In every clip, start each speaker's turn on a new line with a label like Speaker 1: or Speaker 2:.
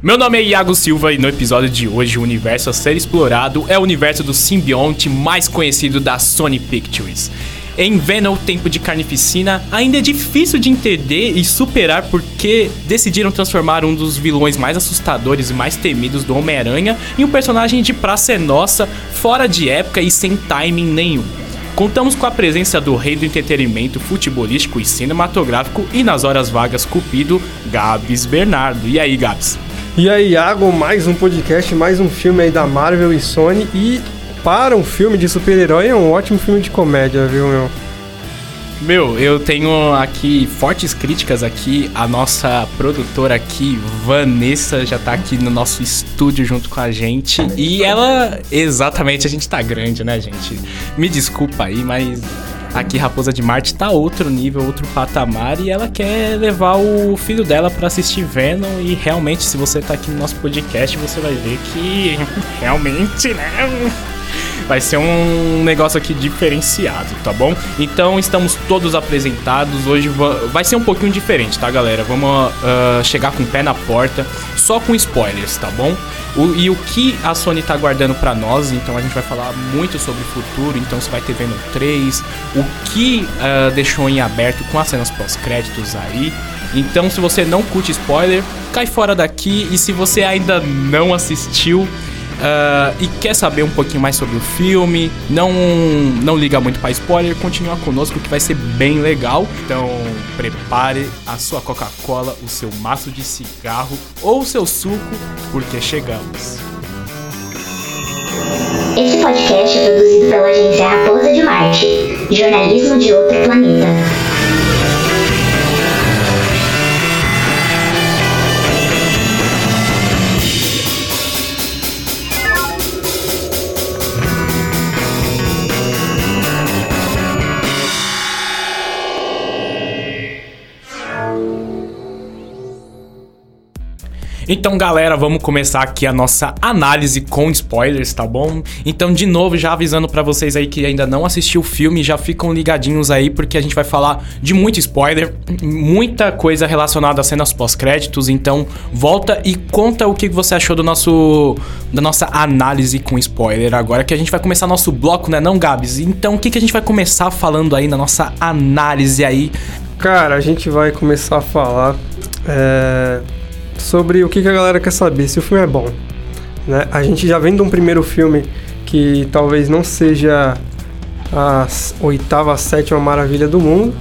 Speaker 1: Meu nome é Iago Silva e no episódio de hoje o universo a ser explorado é o universo do simbionte mais conhecido da Sony Pictures. Em Venom, Tempo de Carnificina, ainda é difícil de entender e superar porque decidiram transformar um dos vilões mais assustadores e mais temidos do Homem-Aranha em um personagem de praça é nossa, fora de época e sem timing nenhum. Contamos com a presença do rei do entretenimento futebolístico e cinematográfico e nas horas vagas cupido, Gabs Bernardo. E aí, Gabs?
Speaker 2: E aí, Iago, mais um podcast, mais um filme aí da Marvel e Sony. E para um filme de super-herói é um ótimo filme de comédia, viu, meu?
Speaker 1: Meu, eu tenho aqui fortes críticas aqui. A nossa produtora aqui, Vanessa, já tá aqui no nosso estúdio junto com a gente. E ela, exatamente, a gente tá grande, né, gente? Me desculpa aí, mas Aqui Raposa de Marte tá outro nível, outro patamar e ela quer levar o filho dela para assistir Venom e realmente se você tá aqui no nosso podcast, você vai ver que realmente, né? Vai ser um negócio aqui diferenciado, tá bom? Então estamos todos apresentados. Hoje vai ser um pouquinho diferente, tá, galera? Vamos uh, chegar com o pé na porta, só com spoilers, tá bom? O, e o que a Sony tá guardando para nós, então a gente vai falar muito sobre o futuro. Então você vai ter Venom 3, o que uh, deixou em aberto com as cenas pós-créditos aí. Então, se você não curte spoiler, cai fora daqui. E se você ainda não assistiu, Uh, e quer saber um pouquinho mais sobre o filme, não, não liga muito para spoiler, continua conosco que vai ser bem legal. Então prepare a sua Coca-Cola, o seu maço de cigarro ou o seu suco, porque chegamos.
Speaker 3: Este podcast é produzido pela agência Raposa de Marte, jornalismo de outro planeta.
Speaker 1: Então, galera, vamos começar aqui a nossa análise com spoilers, tá bom? Então, de novo, já avisando para vocês aí que ainda não assistiu o filme, já ficam ligadinhos aí porque a gente vai falar de muito spoiler, muita coisa relacionada às cenas pós-créditos. Então, volta e conta o que você achou do nosso da nossa análise com spoiler agora que a gente vai começar nosso bloco, né, não, Gabs? Então, o que que a gente vai começar falando aí na nossa análise aí?
Speaker 2: Cara, a gente vai começar a falar é sobre o que, a galera quer saber, se o filme é bom. Né? A gente já vem de um primeiro filme que talvez não seja a oitava, a sétima maravilha do mundo.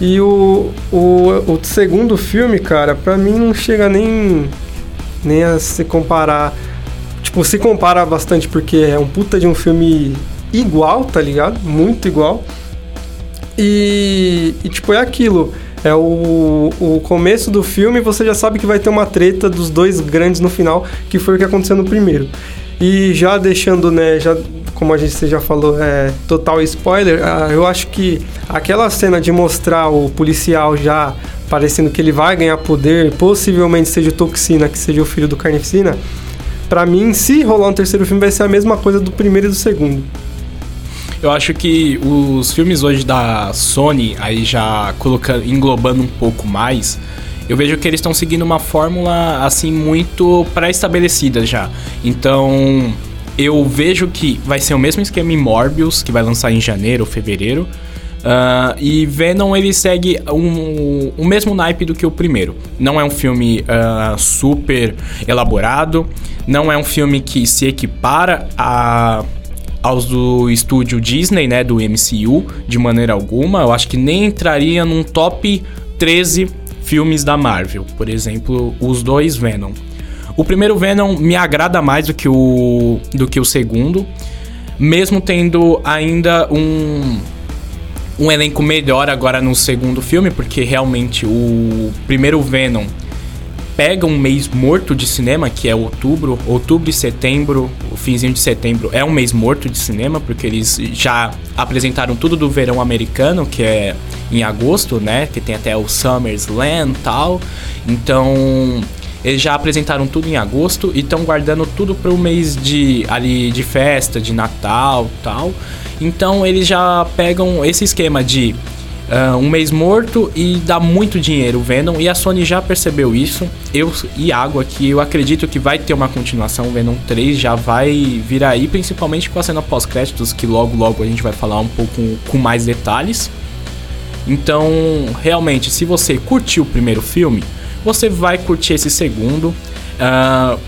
Speaker 2: E o, o, o segundo filme, cara, pra mim não chega nem, nem a se comparar. Tipo, se compara bastante porque é um puta de um filme igual, tá ligado? Muito igual. E, e tipo, é aquilo é o, o começo do filme você já sabe que vai ter uma treta dos dois grandes no final, que foi o que aconteceu no primeiro. E já deixando, né, já, como a gente já falou, é total spoiler, ah, eu acho que aquela cena de mostrar o policial já parecendo que ele vai ganhar poder, possivelmente seja o Toxina, que seja o filho do Carnificina, para mim, se rolar um terceiro filme, vai ser a mesma coisa do primeiro e do segundo.
Speaker 1: Eu acho que os filmes hoje da Sony, aí já colocando, englobando um pouco mais, eu vejo que eles estão seguindo uma fórmula assim muito pré-estabelecida já. Então, eu vejo que vai ser o mesmo esquema em Morbius, que vai lançar em janeiro ou fevereiro. Uh, e Venom ele segue um, o mesmo naipe do que o primeiro. Não é um filme uh, super elaborado, não é um filme que se equipara a aos do estúdio Disney, né, do MCU, de maneira alguma. Eu acho que nem entraria num top 13 filmes da Marvel, por exemplo, os dois Venom. O primeiro Venom me agrada mais do que o do que o segundo, mesmo tendo ainda um um elenco melhor agora no segundo filme, porque realmente o primeiro Venom pega um mês morto de cinema, que é outubro, outubro e setembro, o finzinho de setembro é um mês morto de cinema, porque eles já apresentaram tudo do verão americano, que é em agosto, né? Que tem até o SummerSlam e tal. Então, eles já apresentaram tudo em agosto e estão guardando tudo para o mês de ali de festa, de Natal, tal. Então, eles já pegam esse esquema de uh, um mês morto e dá muito dinheiro o Venom. E a Sony já percebeu isso. Eu e Água aqui, eu acredito que vai ter uma continuação. O Venom 3 já vai vir aí, principalmente com a cena pós-créditos, que logo logo a gente vai falar um pouco com mais detalhes. Então, realmente, se você curtiu o primeiro filme, você vai curtir esse segundo. Uh,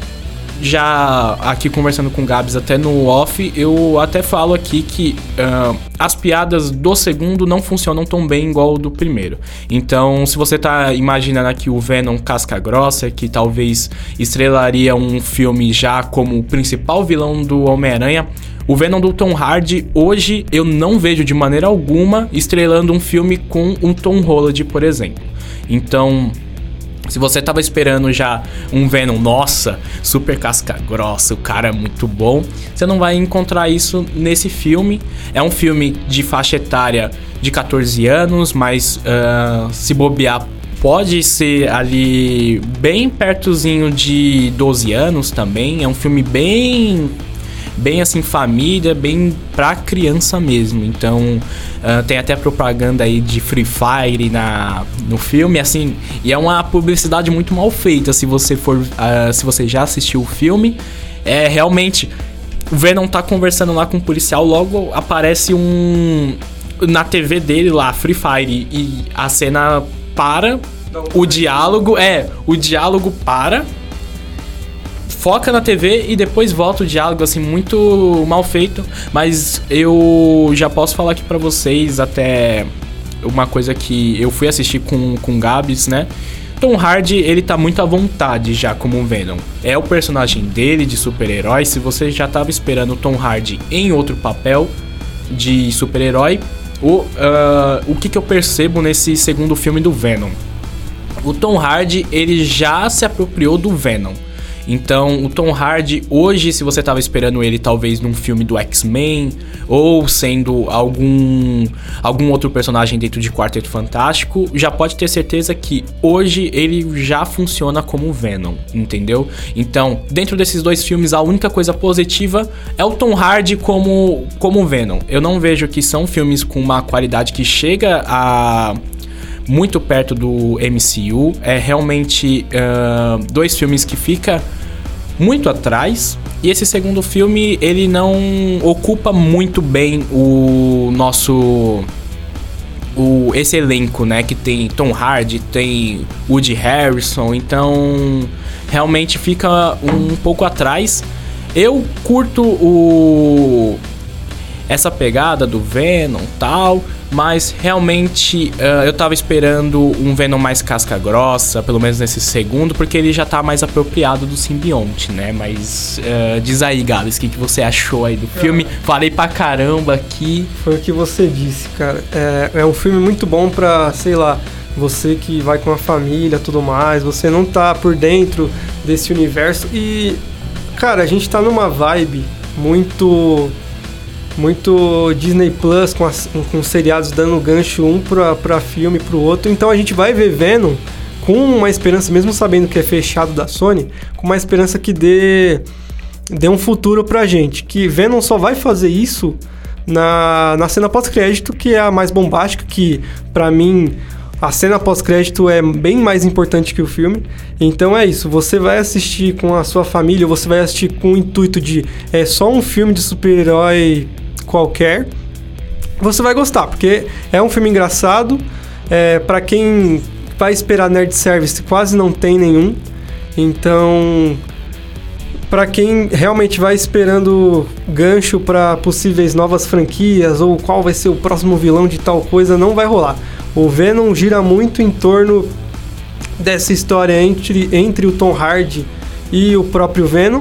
Speaker 1: já aqui conversando com o Gabs até no off, eu até falo aqui que uh, as piadas do segundo não funcionam tão bem igual do primeiro. Então, se você tá imaginando aqui o Venom casca grossa, que talvez estrelaria um filme já como o principal vilão do Homem-Aranha, o Venom do Tom Hardy, hoje eu não vejo de maneira alguma estrelando um filme com um Tom Holland, por exemplo. Então, se você tava esperando já um Venom, nossa, super casca grossa, o cara é muito bom, você não vai encontrar isso nesse filme. É um filme de faixa etária de 14 anos, mas uh, se bobear pode ser ali bem pertozinho de 12 anos também. É um filme bem bem assim família, bem pra criança mesmo. Então uh, tem até propaganda aí de Free Fire na, no filme, assim, e é uma publicidade muito mal feita se você for, uh, se você já assistiu o filme. É realmente o Venom tá conversando lá com o policial, logo aparece um na TV dele lá, Free Fire, e a cena para, o diálogo é, o diálogo para foca na TV e depois volta o diálogo, assim, muito mal feito. Mas eu já posso falar aqui para vocês até uma coisa que eu fui assistir com, com Gabs, né? Tom Hardy, ele tá muito à vontade já como Venom. É o personagem dele de super-herói. Se você já tava esperando o Tom Hardy em outro papel de super-herói, o, uh, o que, que eu percebo nesse segundo filme do Venom? O Tom Hardy, ele já se apropriou do Venom. Então, o Tom Hardy, hoje, se você estava esperando ele talvez num filme do X-Men ou sendo algum algum outro personagem dentro de Quarteto Fantástico, já pode ter certeza que hoje ele já funciona como Venom, entendeu? Então, dentro desses dois filmes, a única coisa positiva é o Tom Hardy como como Venom. Eu não vejo que são filmes com uma qualidade que chega a muito perto do MCU. É realmente uh, dois filmes que fica muito atrás. E esse segundo filme, ele não ocupa muito bem o nosso o esse elenco, né, que tem Tom Hardy, tem Woody Harrison, então realmente fica um pouco atrás. Eu curto o essa pegada do Venom tal, mas realmente uh, eu tava esperando um Venom mais casca grossa, pelo menos nesse segundo, porque ele já tá mais apropriado do simbionte, né? Mas uh, diz aí, Gabs, o que, que você achou aí do filme? Falei pra caramba aqui.
Speaker 2: Foi o que você disse, cara. É, é um filme muito bom pra, sei lá, você que vai com a família tudo mais, você não tá por dentro desse universo e, cara, a gente tá numa vibe muito muito Disney Plus com, as, com seriados dando gancho um pra, pra filme pro outro. Então a gente vai ver Venom com uma esperança, mesmo sabendo que é fechado da Sony, com uma esperança que dê, dê um futuro pra gente. Que Venom só vai fazer isso na, na cena pós-crédito, que é a mais bombástica, que para mim a cena pós-crédito é bem mais importante que o filme. Então é isso, você vai assistir com a sua família, você vai assistir com o intuito de é só um filme de super-herói qualquer, você vai gostar, porque é um filme engraçado. É, para quem vai esperar nerd service, quase não tem nenhum. Então, para quem realmente vai esperando gancho para possíveis novas franquias ou qual vai ser o próximo vilão de tal coisa, não vai rolar. O Venom gira muito em torno dessa história entre, entre o Tom Hardy e o próprio Venom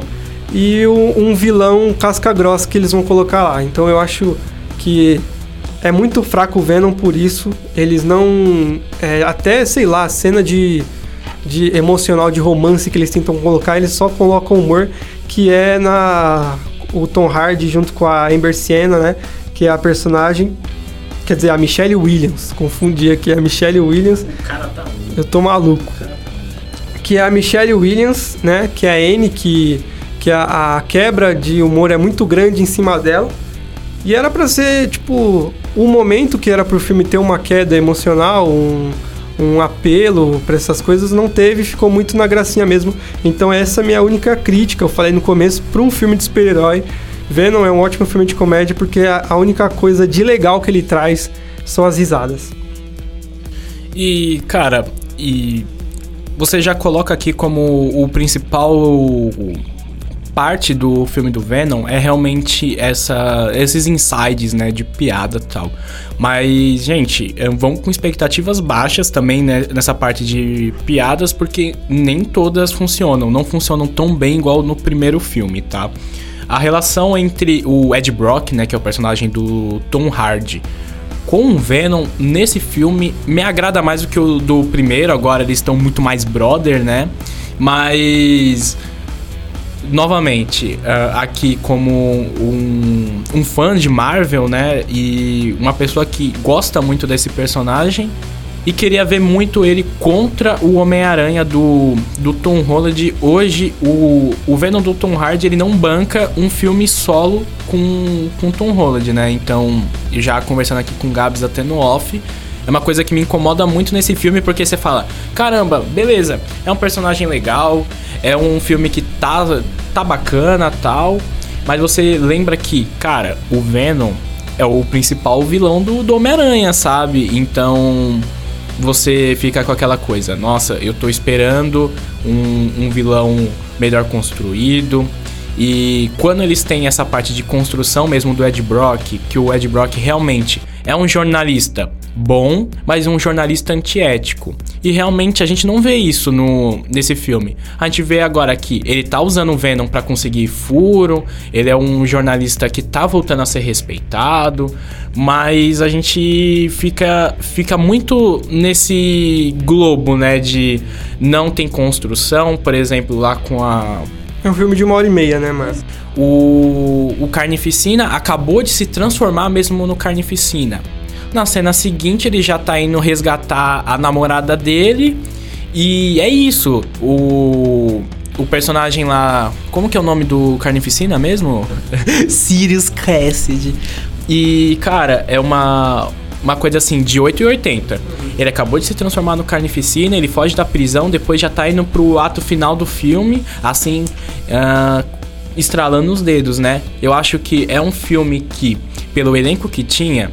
Speaker 2: e o, um vilão casca grossa que eles vão colocar lá. Então eu acho que é muito fraco o Venom por isso. Eles não. É, até, sei lá, a cena de, de emocional, de romance que eles tentam colocar, eles só colocam humor, que é na. O Tom Hardy junto com a Amber Sienna, né? Que é a personagem. Quer dizer, a Michelle Williams. Confundi aqui, a Michelle Williams.
Speaker 1: O cara tá
Speaker 2: Eu tô maluco. Que é a Michelle Williams, né? Que é a N que que a, a, quebra de humor é muito grande em cima dela. E era pra ser, tipo, o momento que era pro filme ter uma queda emocional, um, um apelo pra essas coisas, não teve, ficou muito na gracinha mesmo. Então essa é a minha única crítica, eu falei no começo, pra um filme de super-herói. Venom é um ótimo filme de comédia porque a, única coisa de legal que ele traz são as risadas.
Speaker 1: E, cara, e você já coloca aqui como o principal parte do filme do Venom é realmente essa, esses insides, né, de piada e tal. Mas, gente, é, vão com expectativas baixas também né, nessa parte de piadas, porque nem todas funcionam, não funcionam tão bem igual no primeiro filme, tá? A relação entre o Ed Brock, né, que é o personagem do Tom Hardy, com o Venom nesse filme me agrada mais do que o do primeiro. Agora eles estão muito mais brother, né? Mas novamente, uh, aqui como um, um, fã de Marvel, né? E uma pessoa que gosta muito desse personagem, e queria ver muito ele contra o Homem-Aranha do, do Tom Holland. Hoje, o, o Venom do Tom Hardy, ele não banca um filme solo com, com Tom Holland, né? Então, já conversando aqui com o Gabs até no off, é uma coisa que me incomoda muito nesse filme, porque você fala, caramba, beleza, é um personagem legal, é um filme que tá, tá bacana tal, mas você lembra que, cara, o Venom é o principal vilão do, do Homem-Aranha, sabe? Então você fica com aquela coisa, nossa, eu tô esperando um, um vilão melhor construído. E quando eles têm essa parte de construção mesmo do Ed Brock, que o Ed Brock realmente é um jornalista bom, mas um jornalista antiético. E realmente a gente não vê isso no nesse filme. A gente vê agora que ele tá usando o Venom para conseguir furo, ele é um jornalista que tá voltando a ser respeitado, mas a gente fica fica muito nesse globo, né, de não tem construção, por exemplo, lá com a
Speaker 2: é um filme de uma hora e meia, né, mas
Speaker 1: o, o Carnificina acabou de se transformar mesmo no Carnificina. Na cena seguinte, ele já tá indo resgatar a namorada dele. E é isso. O. O personagem lá. Como que é o nome do Carnificina mesmo? Sirius Cassidy. E, cara, é uma. Uma coisa assim, de 8,80. Ele acabou de se transformar no Carnificina, ele foge da prisão, depois já tá indo pro ato final do filme, assim, uh, estralando os dedos, né? Eu acho que é um filme que, pelo elenco que tinha,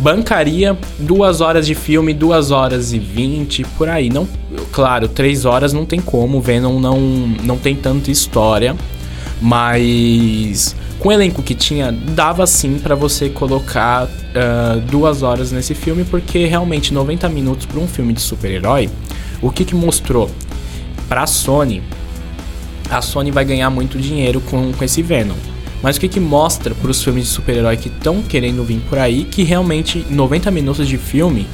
Speaker 1: bancaria duas horas de filme, duas horas e vinte, por aí. Não, claro, três horas não tem como, Venom não, não tem tanta história, mas com o elenco que tinha, dava sim para você colocar uh, duas horas nesse filme, porque realmente 90 minutos para um filme de super-herói, o que, que mostrou? Pra Sony, a Sony vai ganhar muito dinheiro com, com esse Venom. Mas o que, que mostra para os filmes de super-herói que estão querendo vir por aí que realmente 90 minutos de filme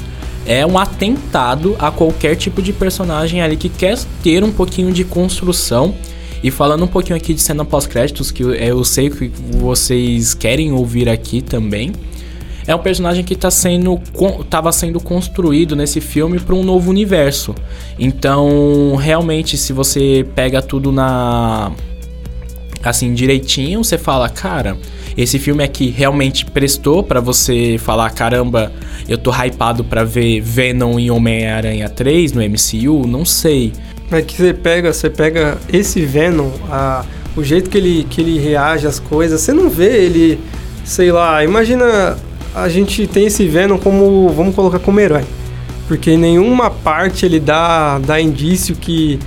Speaker 1: é um atentado a qualquer tipo de personagem ali que quer ter um pouquinho de construção. E falando um pouquinho aqui de cena pós-créditos, que eu sei que vocês querem ouvir aqui também. É um personagem que tá sendo, tava sendo construído nesse filme para um novo universo. Então, realmente, se você pega tudo na assim direitinho, você fala, cara, esse filme aqui realmente prestou para você falar, caramba, eu tô hypado para ver Venom e Homem-Aranha 3 no MCU, não sei.
Speaker 2: É que você pega, você pega esse Venom, a, o jeito que ele, que ele reage às coisas, você não vê ele, sei lá, imagina a gente tem esse Venom como, vamos colocar como herói. Porque em nenhuma parte ele dá, dá indício que,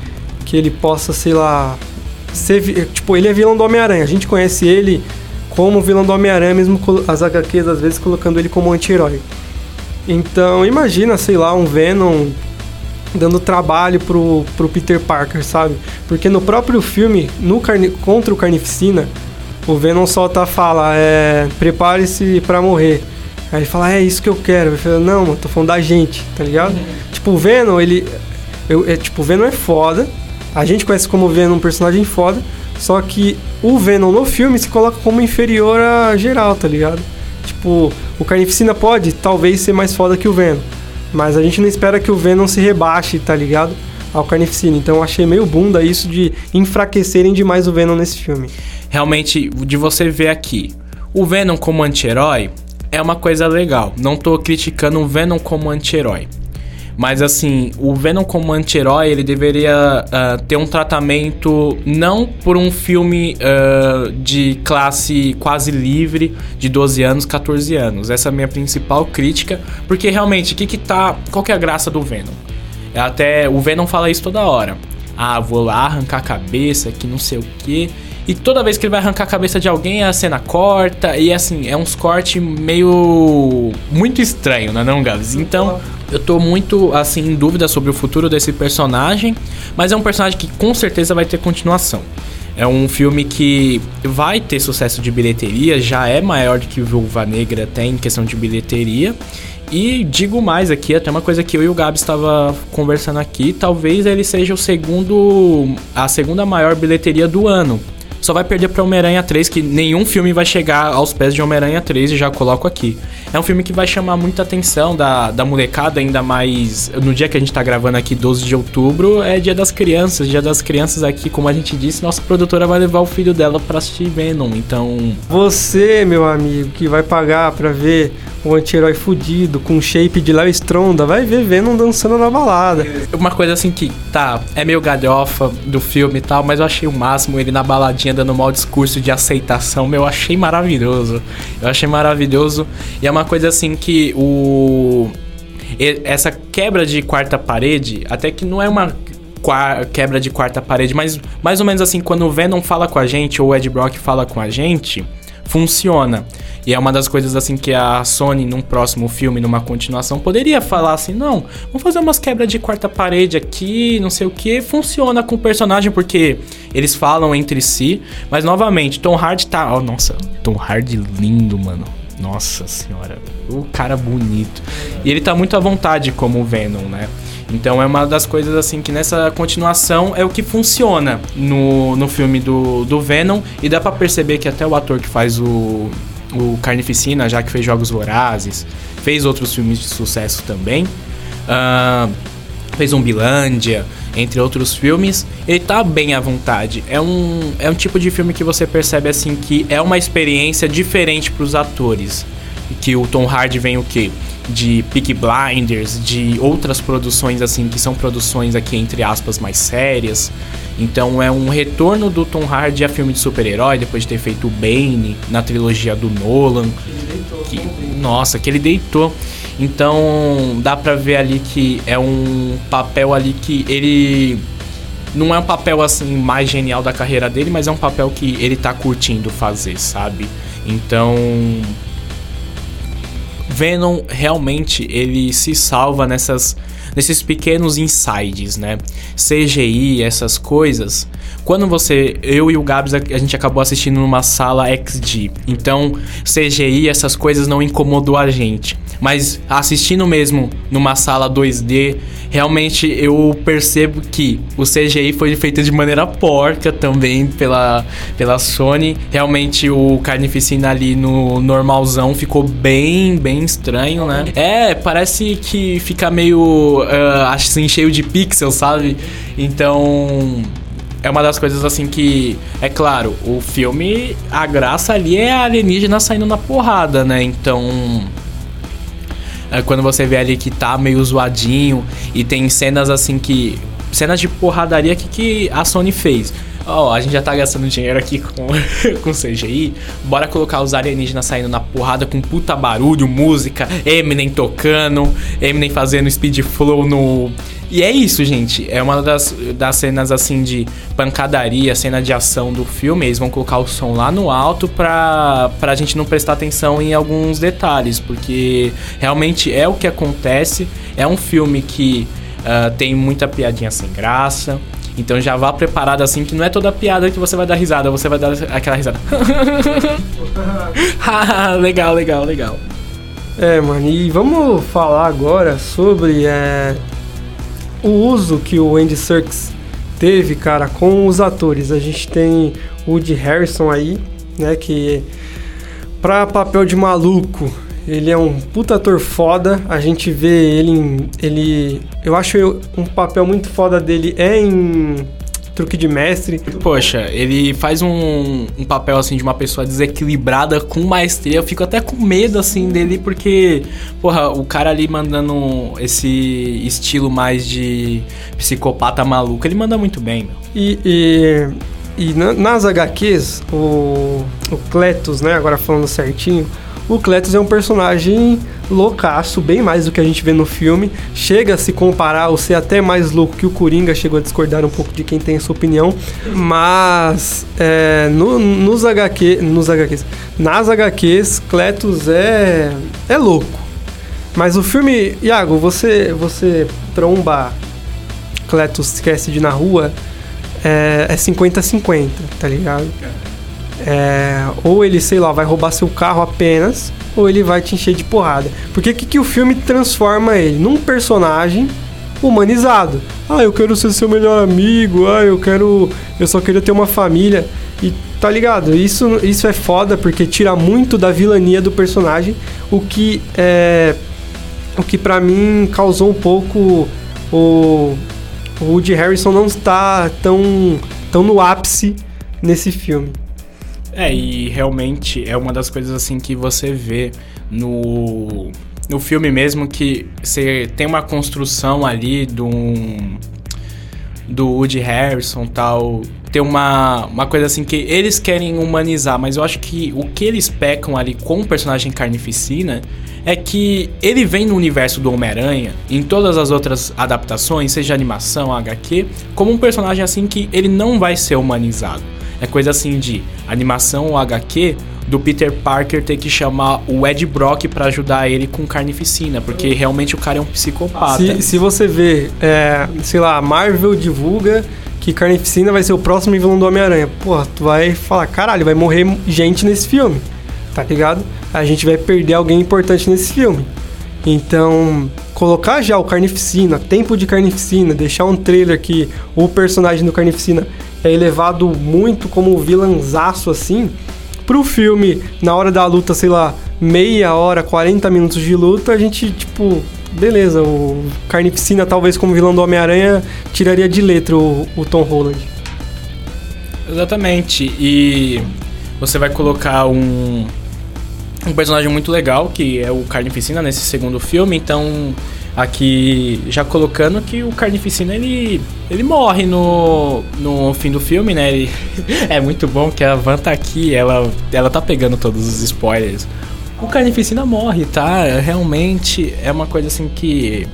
Speaker 2: que ele possa, sei lá, ser, tipo, ele é vilão do Homem-Aranha. A gente conhece ele como vilão do Homem-Aranha, mesmo as HQs às vezes colocando ele como anti-herói. Então, imagina, sei lá, um Venom dando trabalho pro, pro Peter Parker, sabe? Porque no próprio filme, no contra o Carnificina, o Venom solta a fala, é, prepare-se para morrer. Aí ele fala, é isso que eu quero. Ele fala, não, tô falando da gente, tá ligado? Uhum. Tipo, o Venom, ele. Eu, é, tipo, o Venom é foda, a gente conhece como Venom um personagem foda, só que o Venom no filme se coloca como inferior a geral, tá ligado? Tipo, o Carnificina pode talvez ser mais foda que o Venom, mas a gente não espera que o Venom se rebaixe, tá ligado? Ao Carnificina. Então eu achei meio bunda isso de enfraquecerem demais o Venom nesse filme.
Speaker 1: Realmente, de você ver aqui, O Venom como anti-herói é uma coisa legal. Não tô criticando o Venom como anti-herói. Mas assim, o Venom como anti-herói, ele deveria uh, ter um tratamento não por um filme uh, de classe quase livre, de 12 anos, 14 anos. Essa é a minha principal crítica, porque realmente, o que que tá... Qual que é a graça do Venom? É até... O Venom fala isso toda hora. Ah, vou lá arrancar a cabeça, que não sei o que. E toda vez que ele vai arrancar a cabeça de alguém, a cena corta. E assim, é uns cortes meio. muito estranho, né, não, Gabs? Então, eu tô muito, assim, em dúvida sobre o futuro desse personagem. Mas é um personagem que com certeza vai ter continuação. É um filme que vai ter sucesso de bilheteria, já é maior do que Viúva Negra até em questão de bilheteria. E digo mais aqui, até uma coisa que eu e o Gabi estava conversando aqui, talvez ele seja o segundo a segunda maior bilheteria do ano só vai perder pra Homem-Aranha 3, que nenhum filme vai chegar aos pés de Homem-Aranha 3 e já coloco aqui. É um filme que vai chamar muita atenção da, da molecada, ainda mais no dia que a gente tá gravando aqui, 12 de outubro, é dia das crianças. Dia das crianças aqui, como a gente disse, nossa produtora vai levar o filho dela pra assistir Venom, então...
Speaker 2: Você, meu amigo, que vai pagar pra ver um anti-herói fudido, com shape de Léo Stronda, vai ver Venom dançando na balada.
Speaker 1: Uma coisa assim que, tá, é meio galhofa do filme e tal, mas eu achei o máximo ele na baladinha dando um mau discurso de aceitação, meu, eu achei maravilhoso. Eu achei maravilhoso. E é uma coisa assim que o. Essa quebra de quarta parede, até que não é uma quebra de quarta parede, mas mais ou menos assim, quando o Venom fala com a gente, ou o Ed Brock fala com a gente, funciona. E é uma das coisas assim que a Sony, num próximo filme, numa continuação, poderia falar assim: não, vamos fazer umas quebras de quarta parede aqui, não sei o que. Funciona com o personagem porque eles falam entre si. Mas novamente, Tom Hardy tá. Oh, nossa, Tom Hardy lindo, mano. Nossa senhora, o cara bonito. E ele tá muito à vontade como Venom, né? Então é uma das coisas assim que nessa continuação é o que funciona no, no filme do, do Venom. E dá para perceber que até o ator que faz o, o Carnificina, já que fez Jogos Vorazes, fez outros filmes de sucesso também. Uh, fez Zumbilândia, entre outros filmes, ele tá bem à vontade. É um, é um tipo de filme que você percebe assim que é uma experiência diferente para os atores. Que o Tom Hardy vem o quê? De Peaky Blinders, de outras produções assim que são produções aqui entre aspas mais sérias. Então é um retorno do Tom Hardy a filme de super-herói depois de ter feito o Bane na trilogia do Nolan. Que, nossa, que ele deitou. Então dá pra ver ali que é um papel ali que ele não é um papel assim mais genial da carreira dele, mas é um papel que ele tá curtindo fazer, sabe? Então Venom realmente ele se salva nessas nesses pequenos insides, né? CGI, essas coisas. Quando você, eu e o Gabs, a gente acabou assistindo numa sala XD. Então, CGI, essas coisas não incomodou a gente. Mas assistindo mesmo numa sala 2D, realmente eu percebo que o CGI foi feito de maneira porca também pela, pela Sony. Realmente o Carnificina ali no normalzão ficou bem, bem estranho, né? É, parece que fica meio uh, assim, cheio de pixels, sabe? Então é uma das coisas assim que, é claro, o filme, a graça ali é a alienígena saindo na porrada, né? Então, quando você vê ali que tá meio zoadinho e tem cenas assim que. cenas de porradaria que, que a Sony fez. Ó, oh, a gente já tá gastando dinheiro aqui com, com CGI. Bora colocar os alienígenas saindo na porrada com puta barulho, música, Eminem tocando, Eminem fazendo speed flow no. E é isso, gente. É uma das, das cenas assim de pancadaria, cena de ação do filme. Eles vão colocar o som lá no alto pra, pra gente não prestar atenção em alguns detalhes, porque realmente é o que acontece. É um filme que uh, tem muita piadinha sem graça. Então já vá preparado assim que não é toda piada que você vai dar risada, você vai dar aquela risada. legal, legal, legal.
Speaker 2: É, mano, e vamos falar agora sobre é, o uso que o Andy Serkis teve, cara, com os atores. A gente tem o Woody Harrison aí, né, que pra papel de maluco ele é um puta ator foda. A gente vê ele em. Ele. Eu acho um papel muito foda dele é em truque de mestre.
Speaker 1: Poxa, ele faz um, um papel assim de uma pessoa desequilibrada com maestria. Eu fico até com medo assim dele, porque, porra, o cara ali mandando esse estilo mais de psicopata maluco, ele manda muito bem, meu.
Speaker 2: E, e, e na- nas HQs, o, o Cletus, né, agora falando certinho, o Cletus é um personagem loucaço, bem mais do que a gente vê no filme. Chega a se comparar ou ser até mais louco que o Coringa, chegou a discordar um pouco de quem tem essa opinião. Mas é, no- nos, HQ, nos HQs, nas HQs, Cletus é, é louco. Mas o filme, Iago, você, você tromba Cletus Cassidy na rua, é, é 50-50, tá ligado? É, ou ele, sei lá, vai roubar seu carro apenas, ou ele vai te encher de porrada. Porque que, que o filme transforma ele? Num personagem humanizado. Ah, eu quero ser seu melhor amigo, ah, eu quero. Eu só queria ter uma família. E tá ligado? Isso, isso é foda porque tira muito da vilania do personagem, o que é. O que pra mim causou um pouco o. O Woody Harrison não está tão, tão no ápice nesse filme.
Speaker 1: É, e realmente é uma das coisas assim que você vê no, no filme mesmo que você tem uma construção ali do do Woody Harrison tal. Tem uma, uma coisa assim que eles querem humanizar, mas eu acho que o que eles pecam ali com o personagem Carnificina é que ele vem no universo do Homem-Aranha, em todas as outras adaptações, seja animação, HQ, como um personagem assim que ele não vai ser humanizado. É coisa assim de animação ou HQ do Peter Parker ter que chamar o Ed Brock pra ajudar ele com carnificina, porque realmente o cara é um psicopata.
Speaker 2: Se, se você vê, é, sei lá, Marvel divulga que Carnificina vai ser o próximo vilão do Homem-Aranha. Porra, tu vai falar, caralho, vai morrer gente nesse filme, tá ligado? A gente vai perder alguém importante nesse filme. Então, colocar já o Carnificina, tempo de Carnificina, deixar um trailer que o personagem do Carnificina é elevado muito como vilãzaço assim, pro filme, na hora da luta, sei lá, meia hora, 40 minutos de luta, a gente, tipo, beleza, o Carnificina, talvez como vilão do Homem-Aranha, tiraria de letra o, o Tom Holland.
Speaker 1: Exatamente. E você vai colocar um, um personagem muito legal, que é o Carnificina nesse segundo filme, então aqui já colocando que o Carnificina ele, ele morre no, no fim do filme, né? Ele, é muito bom que a Van tá aqui, ela, ela tá pegando todos os spoilers. O Carnificina morre, tá? Realmente é uma coisa assim que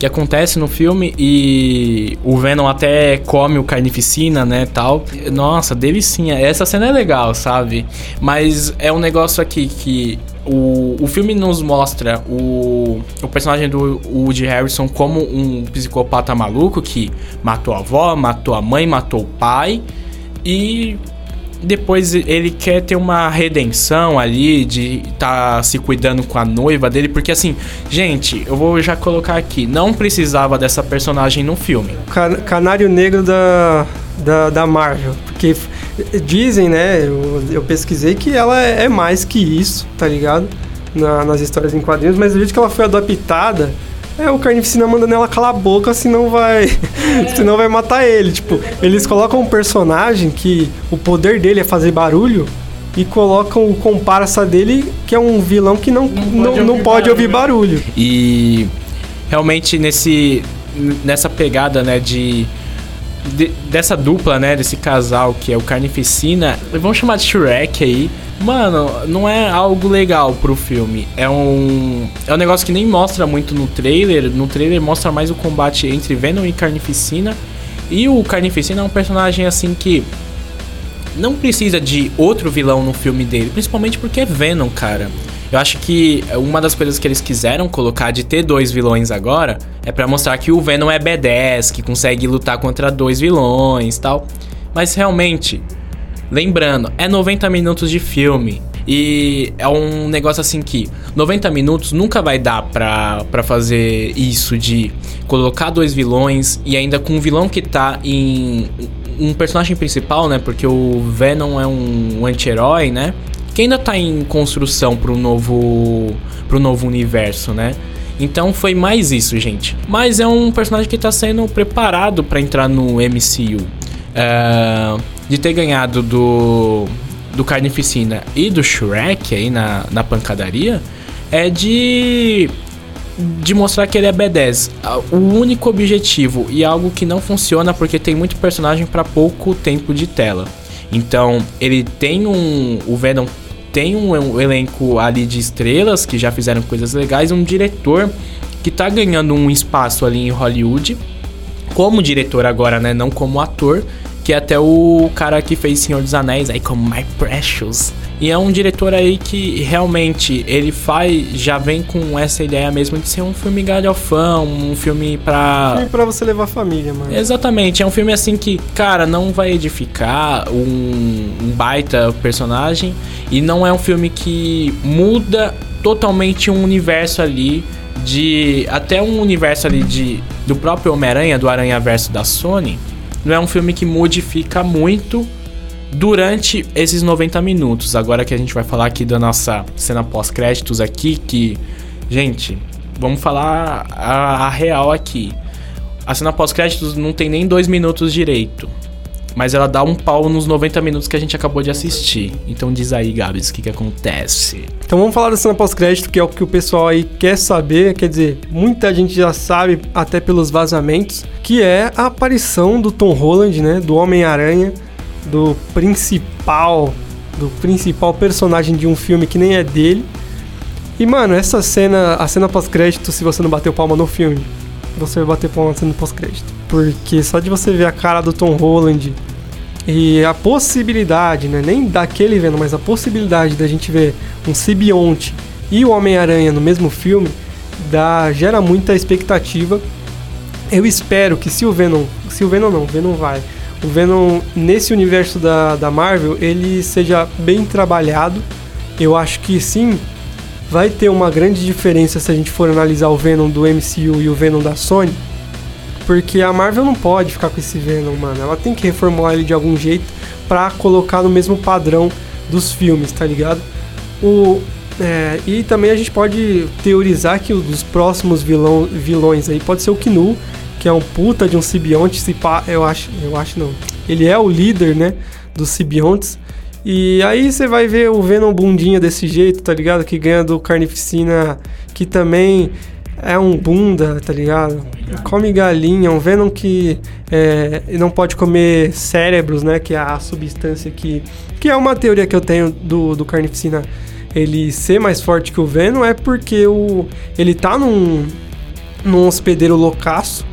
Speaker 1: que acontece no filme e o Venom até come o Carnificina, né, tal. Nossa, delicinha. Essa cena é legal, sabe? Mas é um negócio aqui que o, o filme nos mostra o, o personagem do Woody Harrison como um psicopata maluco que matou a avó, matou a mãe, matou o pai e depois ele quer ter uma redenção ali de estar tá se cuidando com a noiva dele, porque assim, gente, eu vou já colocar aqui, não precisava dessa personagem no filme.
Speaker 2: Can Canário Negro da, da, da Marvel. Porque dizem, né? Eu, eu pesquisei que ela é mais que isso, tá ligado? Na, nas histórias em quadrinhos, mas do jeito que ela foi adaptada. É, o Carnificina manda nela calar a boca, senão vai. senão vai matar ele. Tipo, eles colocam um personagem que o poder dele é fazer barulho e colocam o comparsa dele, que é um vilão que não, não, não, não pode ouvir barulho.
Speaker 1: E realmente nesse. nessa pegada, né, de. De dessa dupla, né, desse casal que é o Carnificina, vamos chamar de Shrek aí. Mano, não é algo legal pro filme. É um. É um negócio que nem mostra muito no trailer. No trailer mostra mais o combate entre Venom e Carnificina. E o Carnificina é um personagem assim que. Não precisa de outro vilão no filme dele. Principalmente porque é Venom, cara. Eu acho que uma das coisas que eles quiseram colocar de ter dois vilões agora é para mostrar que o Venom é B10, que consegue lutar contra dois vilões tal. Mas realmente, Lembrando, é 90 minutos de filme. E é um negócio assim que 90 minutos nunca vai dar pra, pra fazer isso de colocar dois vilões e ainda com um vilão que tá em. Um personagem principal, né? Porque o Venom é um, um anti-herói, né? Que ainda tá em construção pro novo. pro novo universo, né? Então foi mais isso, gente. Mas é um personagem que tá sendo preparado para entrar no MCU. É, de ter ganhado do, do Carnificina e do Shrek aí na, na pancadaria, é de de mostrar que ele é B10. O único objetivo e algo que não funciona porque tem muito personagem para pouco tempo de tela. Então, ele tem um. O Venom tem um elenco ali de estrelas que já fizeram coisas legais, um diretor que tá ganhando um espaço ali em Hollywood, como diretor agora, né? Não como ator, que é até o cara que fez Senhor dos Anéis aí como My Precious. E é um diretor aí que realmente ele faz, já vem com essa ideia mesmo de ser um filme galhofão, um filme pra.
Speaker 2: Filme pra você levar a família, mano.
Speaker 1: Exatamente, é um filme assim que, cara, não vai edificar um, um baita personagem e não é um filme que muda totalmente um universo ali de até um universo ali de do próprio Homem-Aranha, do Aranha Verso da Sony. Não é um filme que modifica muito durante esses 90 minutos. Agora que a gente vai falar aqui da nossa cena pós-créditos aqui, que, gente, vamos falar a, a real aqui. A cena pós-créditos não tem nem dois minutos direito. Mas ela dá um pau nos 90 minutos que a gente acabou de assistir. Então diz aí, Gabs, o que, que acontece?
Speaker 2: Então vamos falar da cena pós-crédito, que é o que o pessoal aí quer saber. Quer dizer, muita gente já sabe, até pelos vazamentos, que é a aparição do Tom Holland, né? Do Homem-Aranha do principal, do principal personagem de um filme que nem é dele. E mano, essa cena, a cena pós-crédito, se você não bateu palma no filme, você vai bater palma na cena pós-crédito. Porque só de você ver a cara do Tom Holland e a possibilidade, né, nem daquele vendo, mas a possibilidade da gente ver um simbionte e o Homem-Aranha no mesmo filme, dá, gera muita expectativa. Eu espero que se o Venom, se o Venom não, o Venom vai, o Venom nesse universo da, da Marvel ele seja bem trabalhado. Eu acho que sim, vai ter uma grande diferença se a gente for analisar o Venom do MCU e o Venom da Sony. Porque a Marvel não pode ficar com esse Venom, mano. Ela tem que reformular ele de algum jeito para colocar no mesmo padrão dos filmes, tá ligado? O, é, e também a gente pode teorizar que os próximos vilão, vilões aí pode ser o Knu, que é um puta de um simbionte, se pá, eu acho, eu acho não. Ele é o líder, né, dos simbiontes. E aí você vai ver o Venom bundinha desse jeito, tá ligado? Que ganha do Carnificina, que também é um bunda, tá ligado? Come galinha, um Venom que é, não pode comer cérebros, né? Que é a substância que... Que é uma teoria que eu tenho do, do Carnificina ele ser mais forte que o Venom, é porque o, ele tá num, num hospedeiro loucaço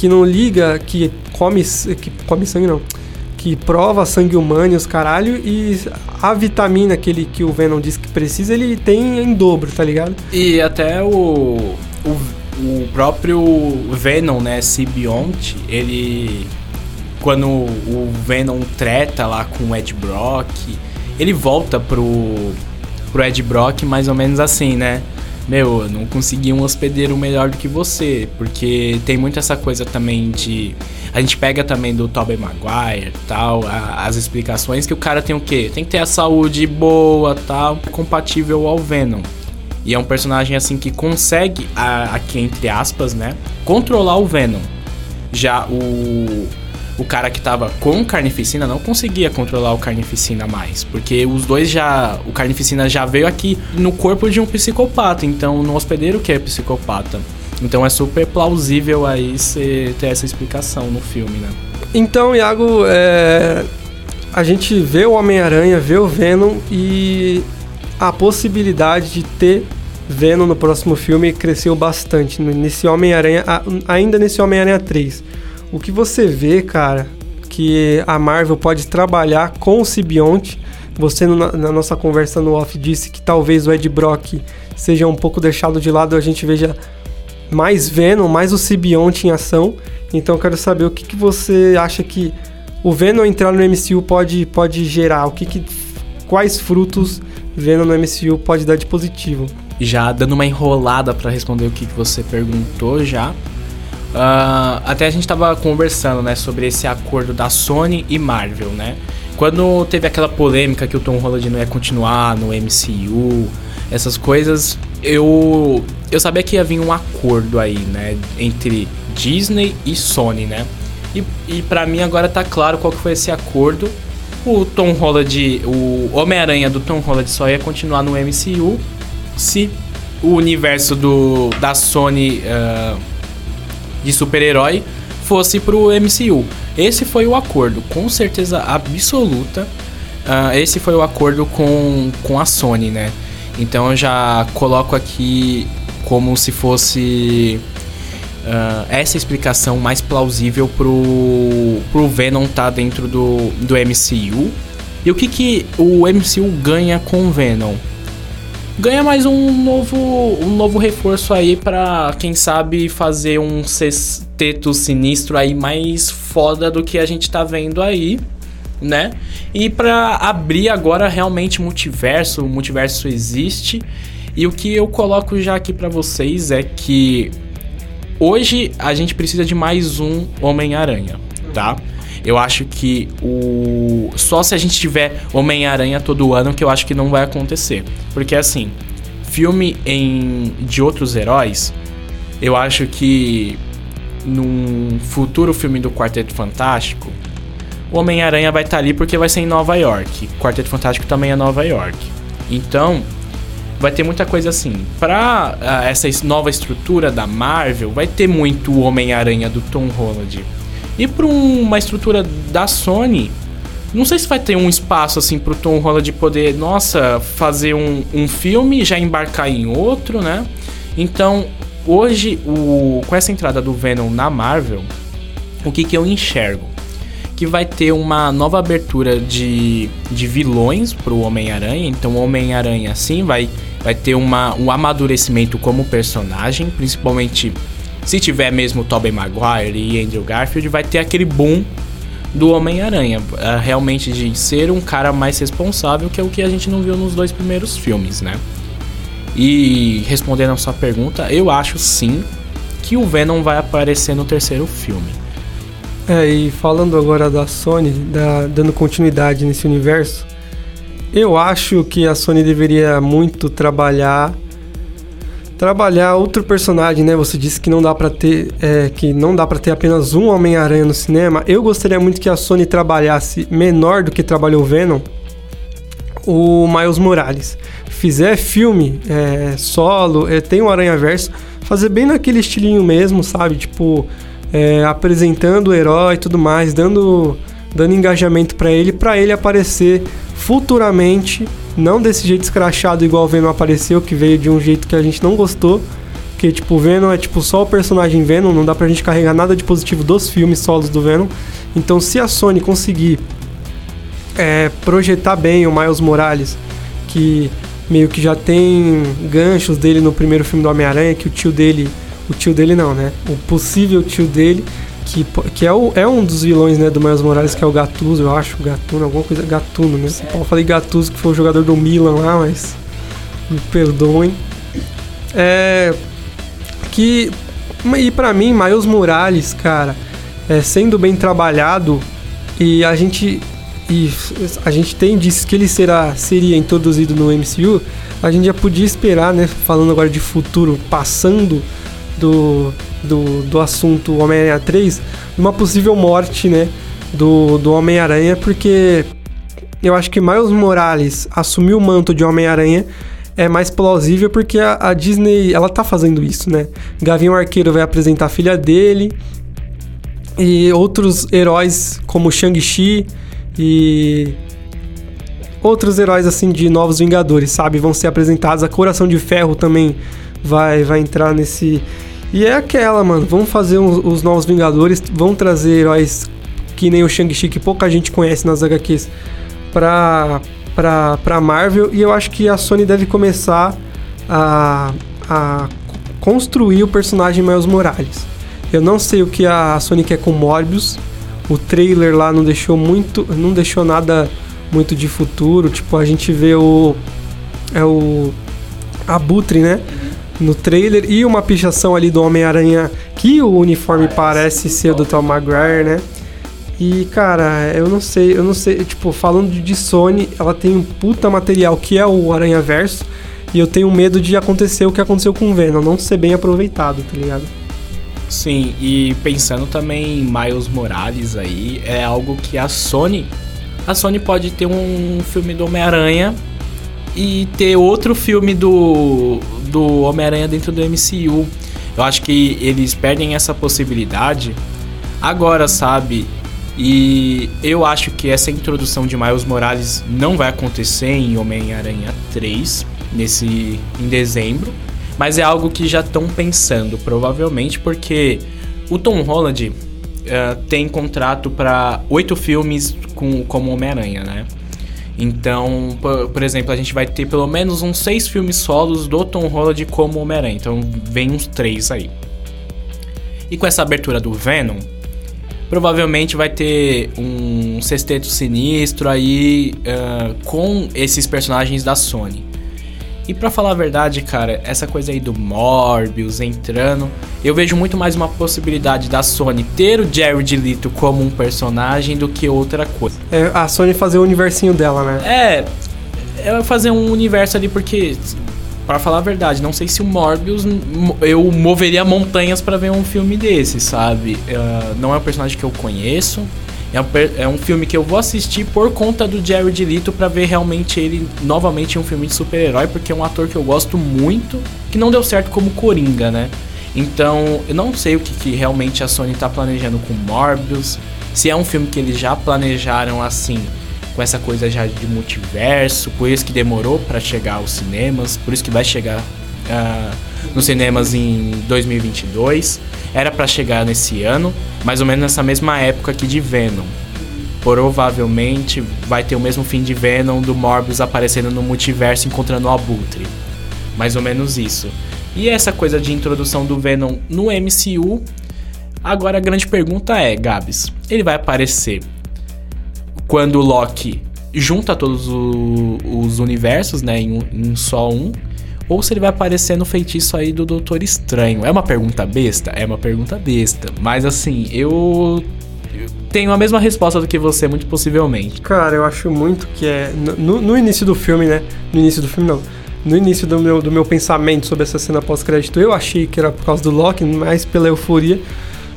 Speaker 2: que não liga, que come, que come sangue não, que prova sangue humano e os caralho, e a vitamina que, ele, que o Venom diz que precisa, ele tem em dobro, tá ligado?
Speaker 1: E até o, o, o próprio Venom, né, Sibionte, ele... Quando o Venom treta lá com o Ed Brock, ele volta pro, pro Ed Brock mais ou menos assim, né? Meu, eu não consegui um hospedeiro melhor do que você, porque tem muito essa coisa também de a gente pega também do Tobey Maguire, tal, a, as explicações que o cara tem o quê? Tem que ter a saúde boa, tal, compatível ao Venom. E é um personagem assim que consegue, aqui entre aspas, né, controlar o Venom. Já o o cara que tava com carnificina não conseguia controlar o carnificina mais, porque os dois já, o carnificina já veio aqui no corpo de um psicopata, então no hospedeiro que é psicopata. Então é super plausível aí você ter essa explicação no filme, né?
Speaker 2: Então, Iago, é... a gente vê o Homem-Aranha, vê o Venom e a possibilidade de ter Venom no próximo filme cresceu bastante nesse Homem-Aranha, ainda nesse Homem-Aranha 3 o que você vê, cara, que a Marvel pode trabalhar com o simbionte. Você, na nossa conversa no off, disse que talvez o Ed Brock seja um pouco deixado de lado, a gente veja mais Venom, mais o simbionte em ação. Então eu quero saber o que, que você acha que o Venom entrar no MCU pode, pode gerar, o que, que quais frutos Venom no MCU pode dar de positivo.
Speaker 1: Já dando uma enrolada para responder o que, que você perguntou já. Uh, até a gente tava conversando, né, sobre esse acordo da Sony e Marvel, né? Quando teve aquela polêmica que o Tom Holland não ia continuar no MCU, essas coisas, eu eu sabia que ia vir um acordo aí, né, entre Disney e Sony, né? E, e para mim agora tá claro qual que foi esse acordo. O Tom Holland, o Homem-Aranha do Tom Holland só ia continuar no MCU se o universo do, da Sony uh, de super-herói fosse pro MCU. Esse foi o acordo, com certeza absoluta. Uh, esse foi o acordo com, com a Sony, né? Então eu já coloco aqui como se fosse uh, essa explicação mais plausível pro, pro Venom estar tá dentro do, do MCU. E o que, que o MCU ganha com o Venom? Ganha mais um novo, um novo reforço aí para quem sabe fazer um sexteto sinistro aí mais foda do que a gente tá vendo aí, né? E para abrir agora realmente multiverso, o multiverso existe e o que eu coloco já aqui para vocês é que hoje a gente precisa de mais um Homem-Aranha, tá? Eu acho que o só se a gente tiver Homem-Aranha todo ano que eu acho que não vai acontecer. Porque assim, filme em de outros heróis, eu acho que num futuro filme do Quarteto Fantástico, o Homem-Aranha vai estar tá ali porque vai ser em Nova York. O Quarteto Fantástico também é Nova York. Então, vai ter muita coisa assim. Pra uh, essa nova estrutura da Marvel, vai ter muito Homem-Aranha do Tom Holland. E um, uma estrutura da Sony, não sei se vai ter um espaço assim pro Tom Holland poder, nossa, fazer um, um filme e já embarcar em outro, né? Então, hoje, o, com essa entrada do Venom na Marvel, o que, que eu enxergo? Que vai ter uma nova abertura de, de vilões pro Homem-Aranha. Então, o Homem-Aranha, sim, vai vai ter uma, um amadurecimento como personagem, principalmente se tiver mesmo Tobey Maguire e Andrew Garfield, vai ter aquele boom do Homem-Aranha, uh, realmente de ser um cara mais responsável, que é o que a gente não viu nos dois primeiros filmes, né? E respondendo a sua pergunta, eu acho sim que o Venom vai aparecer no terceiro filme.
Speaker 2: É, e falando agora da Sony, da, dando continuidade nesse universo, eu acho que a Sony deveria muito trabalhar trabalhar outro personagem, né? Você disse que não dá para ter é, que não dá para ter apenas um Homem-Aranha no cinema. Eu gostaria muito que a Sony trabalhasse menor do que trabalhou o Venom, o Miles Morales. Fizer filme é, solo, é, tem um Aranha Verso, fazer bem naquele estilinho mesmo, sabe? Tipo é, apresentando o herói e tudo mais, dando dando engajamento para ele, para ele aparecer futuramente, não desse jeito escrachado igual o Venom apareceu, que veio de um jeito que a gente não gostou. Que tipo, o Venom é tipo só o personagem Venom, não dá pra gente carregar nada de positivo dos filmes solos do Venom. Então, se a Sony conseguir é, projetar bem o Miles Morales, que meio que já tem ganchos dele no primeiro filme do Homem-Aranha, que o tio dele. O tio dele não, né? O possível tio dele que, que é, o, é um dos vilões né, do Miles Morales, que é o Gattuso, eu acho, Gatuno, alguma coisa, Gatuno, né? Eu falei Gattuso, que foi o jogador do Milan lá, mas me perdoem. É, que, e para mim, Miles Morales, cara, é, sendo bem trabalhado, e a gente e a gente tem disse que ele será seria introduzido no MCU, a gente já podia esperar, né, falando agora de futuro, passando do do, do assunto Homem-Aranha 3, uma possível morte, né, do, do Homem-Aranha, porque eu acho que Miles Morales assumir o manto de Homem-Aranha é mais plausível porque a, a, Disney, ela tá fazendo isso, né? Gavião Arqueiro vai apresentar a filha dele e outros heróis como Shang-Chi e outros heróis assim de Novos Vingadores, sabe? Vão ser apresentados. A Coração de Ferro também vai vai entrar nesse e é aquela, mano. Vamos fazer os, os novos Vingadores, vão trazer heróis que nem o Shang-Chi, que pouca gente conhece nas HQs, pra, pra, pra Marvel. E eu acho que a Sony deve começar a, a construir o personagem Miles Morales. Eu não sei o que a Sony quer com Morbius. O trailer lá não deixou muito. não deixou nada muito de futuro. Tipo, a gente vê o. É o. Abutre, né? No trailer e uma pichação ali do Homem-Aranha que o uniforme parece ser do Tom Maguire, né? E cara, eu não sei, eu não sei, tipo, falando de Sony, ela tem um puta material que é o Aranha Verso. E eu tenho medo de acontecer o que aconteceu com o Venom, não ser bem aproveitado, tá ligado?
Speaker 1: Sim, e pensando também em Miles Morales aí, é algo que a Sony. A Sony pode ter um filme do Homem-Aranha e ter outro filme do, do Homem-Aranha dentro do MCU. Eu acho que eles perdem essa possibilidade agora, sabe? E eu acho que essa introdução de Miles Morales não vai acontecer em Homem-Aranha 3 nesse em dezembro, mas é algo que já estão pensando, provavelmente porque o Tom Holland uh, tem contrato para oito filmes com como Homem-Aranha, né? Então, por, por, exemplo, a gente vai ter pelo menos uns seis filmes solos do Tom Holland como Homem-Aranha. Então, vem uns três aí. E com essa abertura do Venom, provavelmente vai ter um sexteto sinistro aí uh, com esses personagens da Sony. E para falar a verdade, cara, essa coisa aí do Morbius entrando, eu vejo muito mais uma possibilidade da Sony ter o Jared Leto como um personagem do que outra coisa.
Speaker 2: É a Sony fazer o universinho dela, né?
Speaker 1: É, é fazer um universo ali porque para falar a verdade, não sei se o Morbius eu moveria montanhas para ver um filme desse, sabe? Uh, não é um personagem que eu conheço. É um, é um filme que eu vou assistir por conta do Jared Leto para ver realmente ele novamente em um filme de super-herói, porque é um ator que eu gosto muito, que não deu certo como Coringa, né? Então, eu não sei o que, que realmente a Sony tá planejando com Morbius, se é um filme que eles já planejaram assim com essa coisa já de multiverso, por isso que demorou para chegar aos cinemas, por isso que vai chegar uh, nos cinemas em 2022. Era para chegar nesse ano, mais ou menos nessa mesma época aqui de Venom. Provavelmente vai ter o mesmo fim de Venom do Morbius aparecendo no multiverso encontrando o Abutre. Mais ou menos isso. E essa coisa de introdução do Venom no MCU. Agora a grande pergunta é, Gabs, ele vai aparecer quando o Loki junta todos o, os universos, né, em, em só um, ou se ele vai aparecer no feitiço aí do Doutor Estranho. É uma pergunta besta? É uma pergunta besta. Mas assim, eu tenho a mesma resposta do que você, muito possivelmente.
Speaker 2: Cara, eu acho muito que é. No, no início do filme, né? No início do filme, não. No início do meu, do meu pensamento sobre essa cena pós-crédito, eu achei que era por causa do Loki, mais pela euforia.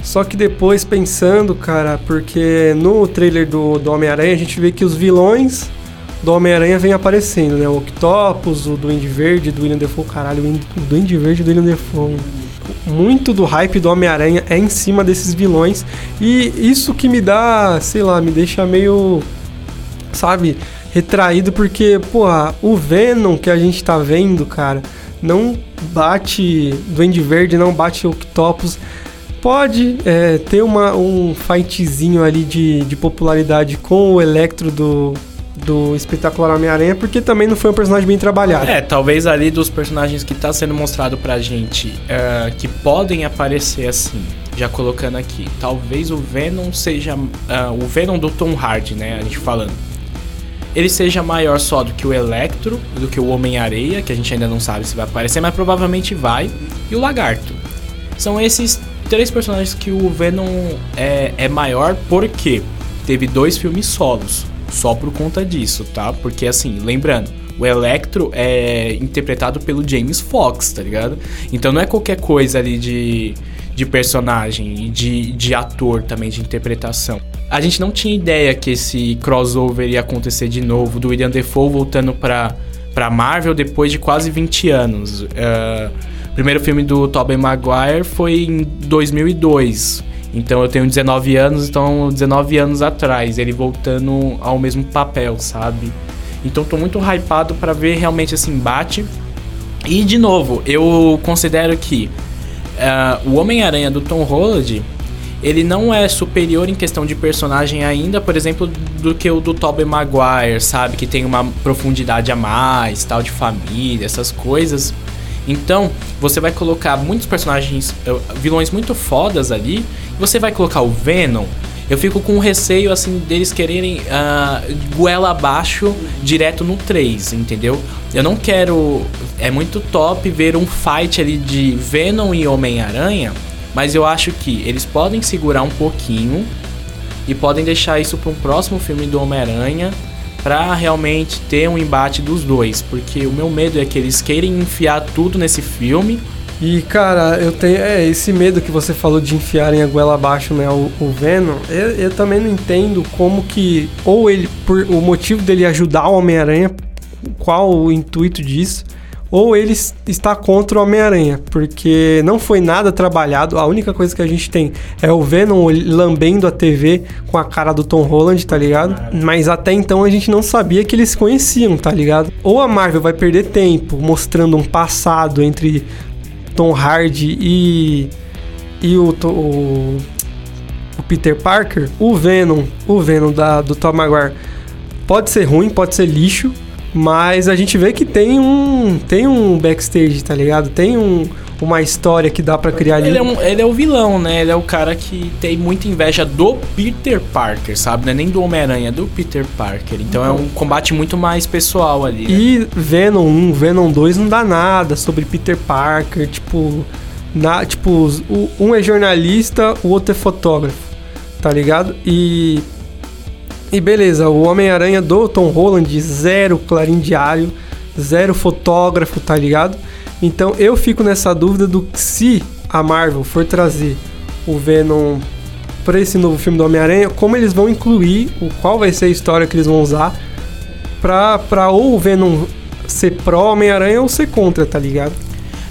Speaker 2: Só que depois pensando, cara, porque no trailer do, do Homem-Aranha a gente vê que os vilões do Homem-Aranha vêm aparecendo, né? O Octopus, o Duende Verde, do William Defoe, caralho, o Duende Verde do William Defoe. Muito do hype do Homem-Aranha é em cima desses vilões. E isso que me dá, sei lá, me deixa meio, sabe, retraído, porque, porra, o Venom que a gente tá vendo, cara, não bate Duende Verde, não bate Octopus pode é, ter uma, um fightzinho ali de, de popularidade com o Electro do, do espetacular Homem-Aranha, porque também não foi um personagem bem trabalhado.
Speaker 1: É, talvez ali dos personagens que tá sendo mostrado pra gente, uh, que podem aparecer assim, já colocando aqui, talvez o Venom seja. Uh, o Venom do Tom Hardy, né? A gente falando. Ele seja maior só do que o Electro, do que o Homem-Areia, que a gente ainda não sabe se vai aparecer, mas provavelmente vai, e o Lagarto. São esses três personagens que o Venom é, é maior porque teve dois filmes solos. Só por conta disso, tá? Porque assim, lembrando, o Electro é interpretado pelo James Fox, tá ligado? Então não é qualquer coisa ali de, de personagem e de, de ator também, de interpretação. A gente não tinha ideia que esse crossover ia acontecer de novo, do William Defoe voltando pra, pra Marvel depois de quase 20 anos. Uh, o primeiro filme do Tobey Maguire foi em 2002. Então eu tenho 19 anos, então 19 anos atrás, ele voltando ao mesmo papel, sabe? Então tô muito hypado para ver realmente esse embate. E de novo, eu considero que uh, o Homem-Aranha do Tom Holland, ele não é superior em questão de personagem ainda, por exemplo, do que o do Tobey Maguire, sabe? Que tem uma profundidade a mais, tal, de família, essas coisas. Então, você vai colocar muitos personagens, eh, vilões muito fodas ali, você vai colocar o Venom. Eu fico com receio, assim, deles quererem uh, goela abaixo direto no 3, entendeu? Eu não quero. É muito top ver um fight ali de Venom e Homem-Aranha, mas eu acho que eles podem segurar um pouquinho e podem deixar isso para um próximo filme do Homem-Aranha para realmente ter um embate dos dois, porque o meu medo é que eles queiram enfiar tudo nesse filme.
Speaker 2: E cara, eu tenho é, esse medo que você falou de enfiarem a goela abaixo, né, o, o Venom. Eu, eu, também não entendo como que ou ele por o motivo dele ajudar o Homem-Aranha, qual o intuito disso? ou ele está contra o Homem-Aranha, porque não foi nada trabalhado. A única coisa que a gente tem é o Venom lambendo a TV com a cara do Tom Holland, tá ligado? Mas até então a gente não sabia que eles se conheciam, tá ligado? Ou a Marvel vai perder tempo mostrando um passado entre Tom Hardy e e o, o, o Peter Parker, o Venom, o Venom da, do Tom Maguire pode ser ruim, pode ser lixo, mas a gente vê que tem um tem um backstage, tá ligado? Tem um, uma história que dá para criar ali.
Speaker 1: Ele é, um, ele é o vilão, né? Ele é o cara que tem muita inveja do Peter Parker, sabe? Não é nem do Homem-Aranha, é do Peter Parker. Então é um combate muito mais pessoal ali. Né?
Speaker 2: E Venom 1, Venom 2 não dá nada sobre Peter Parker, tipo. Na, tipo, um é jornalista, o outro é fotógrafo, tá ligado? E e beleza, o Homem-Aranha do Tom Holland, zero clarim diário, zero fotógrafo, tá ligado? Então eu fico nessa dúvida do se a Marvel for trazer o Venom para esse novo filme do Homem-Aranha, como eles vão incluir, o qual vai ser a história que eles vão usar pra, pra ou o Venom ser pró Homem-Aranha ou ser contra, tá ligado?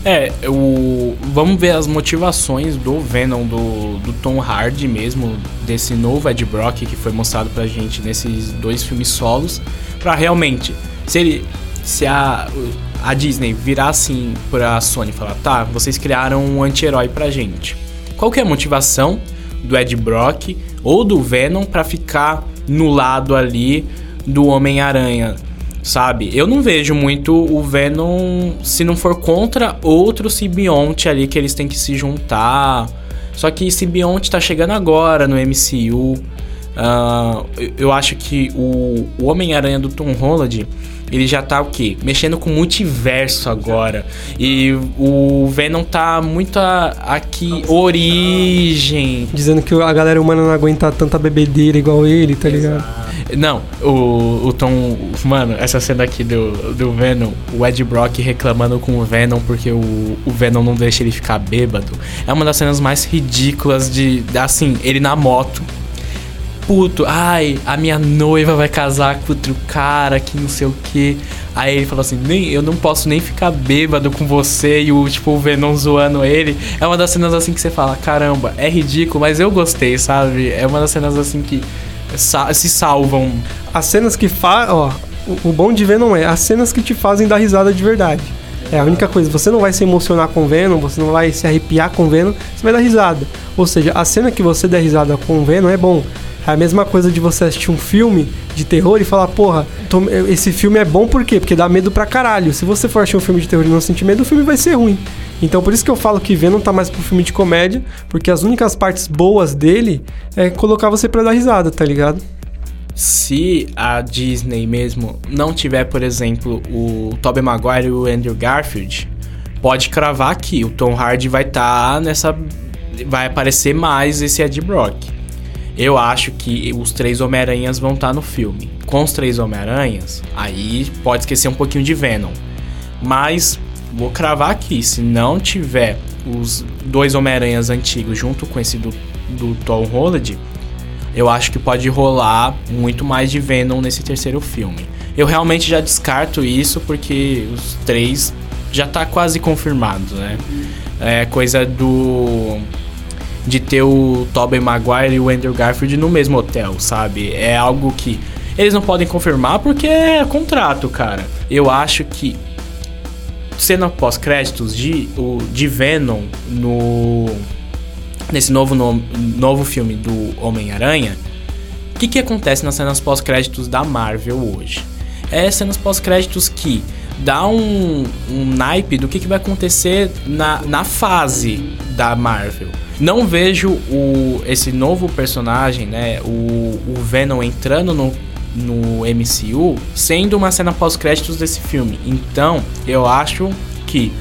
Speaker 1: É, o, vamos ver as motivações do Venom, do, do Tom Hardy mesmo, desse novo Ed Brock que foi mostrado pra gente nesses dois filmes solos, pra realmente, se ele, se a, a Disney virar assim pra Sony e falar, tá, vocês criaram um anti-herói pra gente. Qual que é a motivação do Ed Brock ou do Venom para ficar no lado ali do Homem-Aranha? Sabe? Eu não vejo muito o Venom se não for contra outro simbionte ali que eles têm que se juntar. Só que simbionte tá chegando agora no MCU. Uh, ah, eu acho que o, o Homem-Aranha do Tom Holland ele já tá o quê? Mexendo com multiverso agora. E o Venom tá muito a, aqui, origem.
Speaker 2: Dizendo que a galera humana não aguenta tanta bebedeira igual ele, tá ligado?
Speaker 1: Não, o, o Tom. Mano, essa cena aqui do, do Venom, o Ed Brock reclamando com o Venom porque o, o Venom não deixa ele ficar bêbado. É uma das cenas mais ridículas de. Assim, ele na moto puto, ai, a minha noiva vai casar com outro cara que não sei o que. Aí ele falou assim, nem, eu não posso nem ficar bêbado com você e o tipo o Venom zoando ele. É uma das cenas assim que você fala, caramba, é ridículo, mas eu gostei, sabe? É uma das cenas assim que se salvam.
Speaker 2: As cenas que faz, ó, o, bom de Venom é as cenas que te fazem dar risada de verdade. É a única coisa. Você não vai se emocionar com Venom, você não vai se arrepiar com Venom, você vai dar risada. Ou seja, a cena que você der risada com Venom é bom. É a mesma coisa de você assistir um filme de terror e falar, porra, esse filme é bom por quê? Porque dá medo pra caralho. Se você for assistir um filme de terror e não sentir medo, o filme vai ser ruim. Então por isso que eu falo que Venom tá mais pro filme de comédia, porque as únicas partes boas dele é colocar você pra dar risada, tá ligado?
Speaker 1: Se a Disney mesmo não tiver, por exemplo, o Tobey Maguire e o Andrew Garfield, pode cravar que o Tom Hardy vai estar tá nessa vai aparecer mais esse Ed Brock. Eu acho que os três Homem-Aranhas vão estar tá no filme. Com os três Homem-Aranhas, aí pode esquecer um pouquinho de Venom. Mas vou cravar aqui, se não tiver os dois Homem-Aranhas antigos junto com esse do, do Tom Holland, eu acho que pode rolar muito mais de Venom nesse terceiro filme. Eu realmente já descarto isso porque os três já tá quase confirmado, né? É coisa do de ter o Tobey Maguire e o Andrew Garfield no mesmo hotel, sabe? É algo que eles não podem confirmar porque é contrato, cara. Eu acho que cena pós-créditos de, o, de Venom no nesse novo, no, novo filme do Homem-Aranha, o que, que acontece nas cenas pós-créditos da Marvel hoje? É cenas pós-créditos que dá um, um naipe do que, que vai acontecer na, na fase da Marvel. Não vejo o, esse novo personagem, né, o, o Venom entrando no, no MCU, sendo uma cena pós-créditos desse filme. Então, eu acho que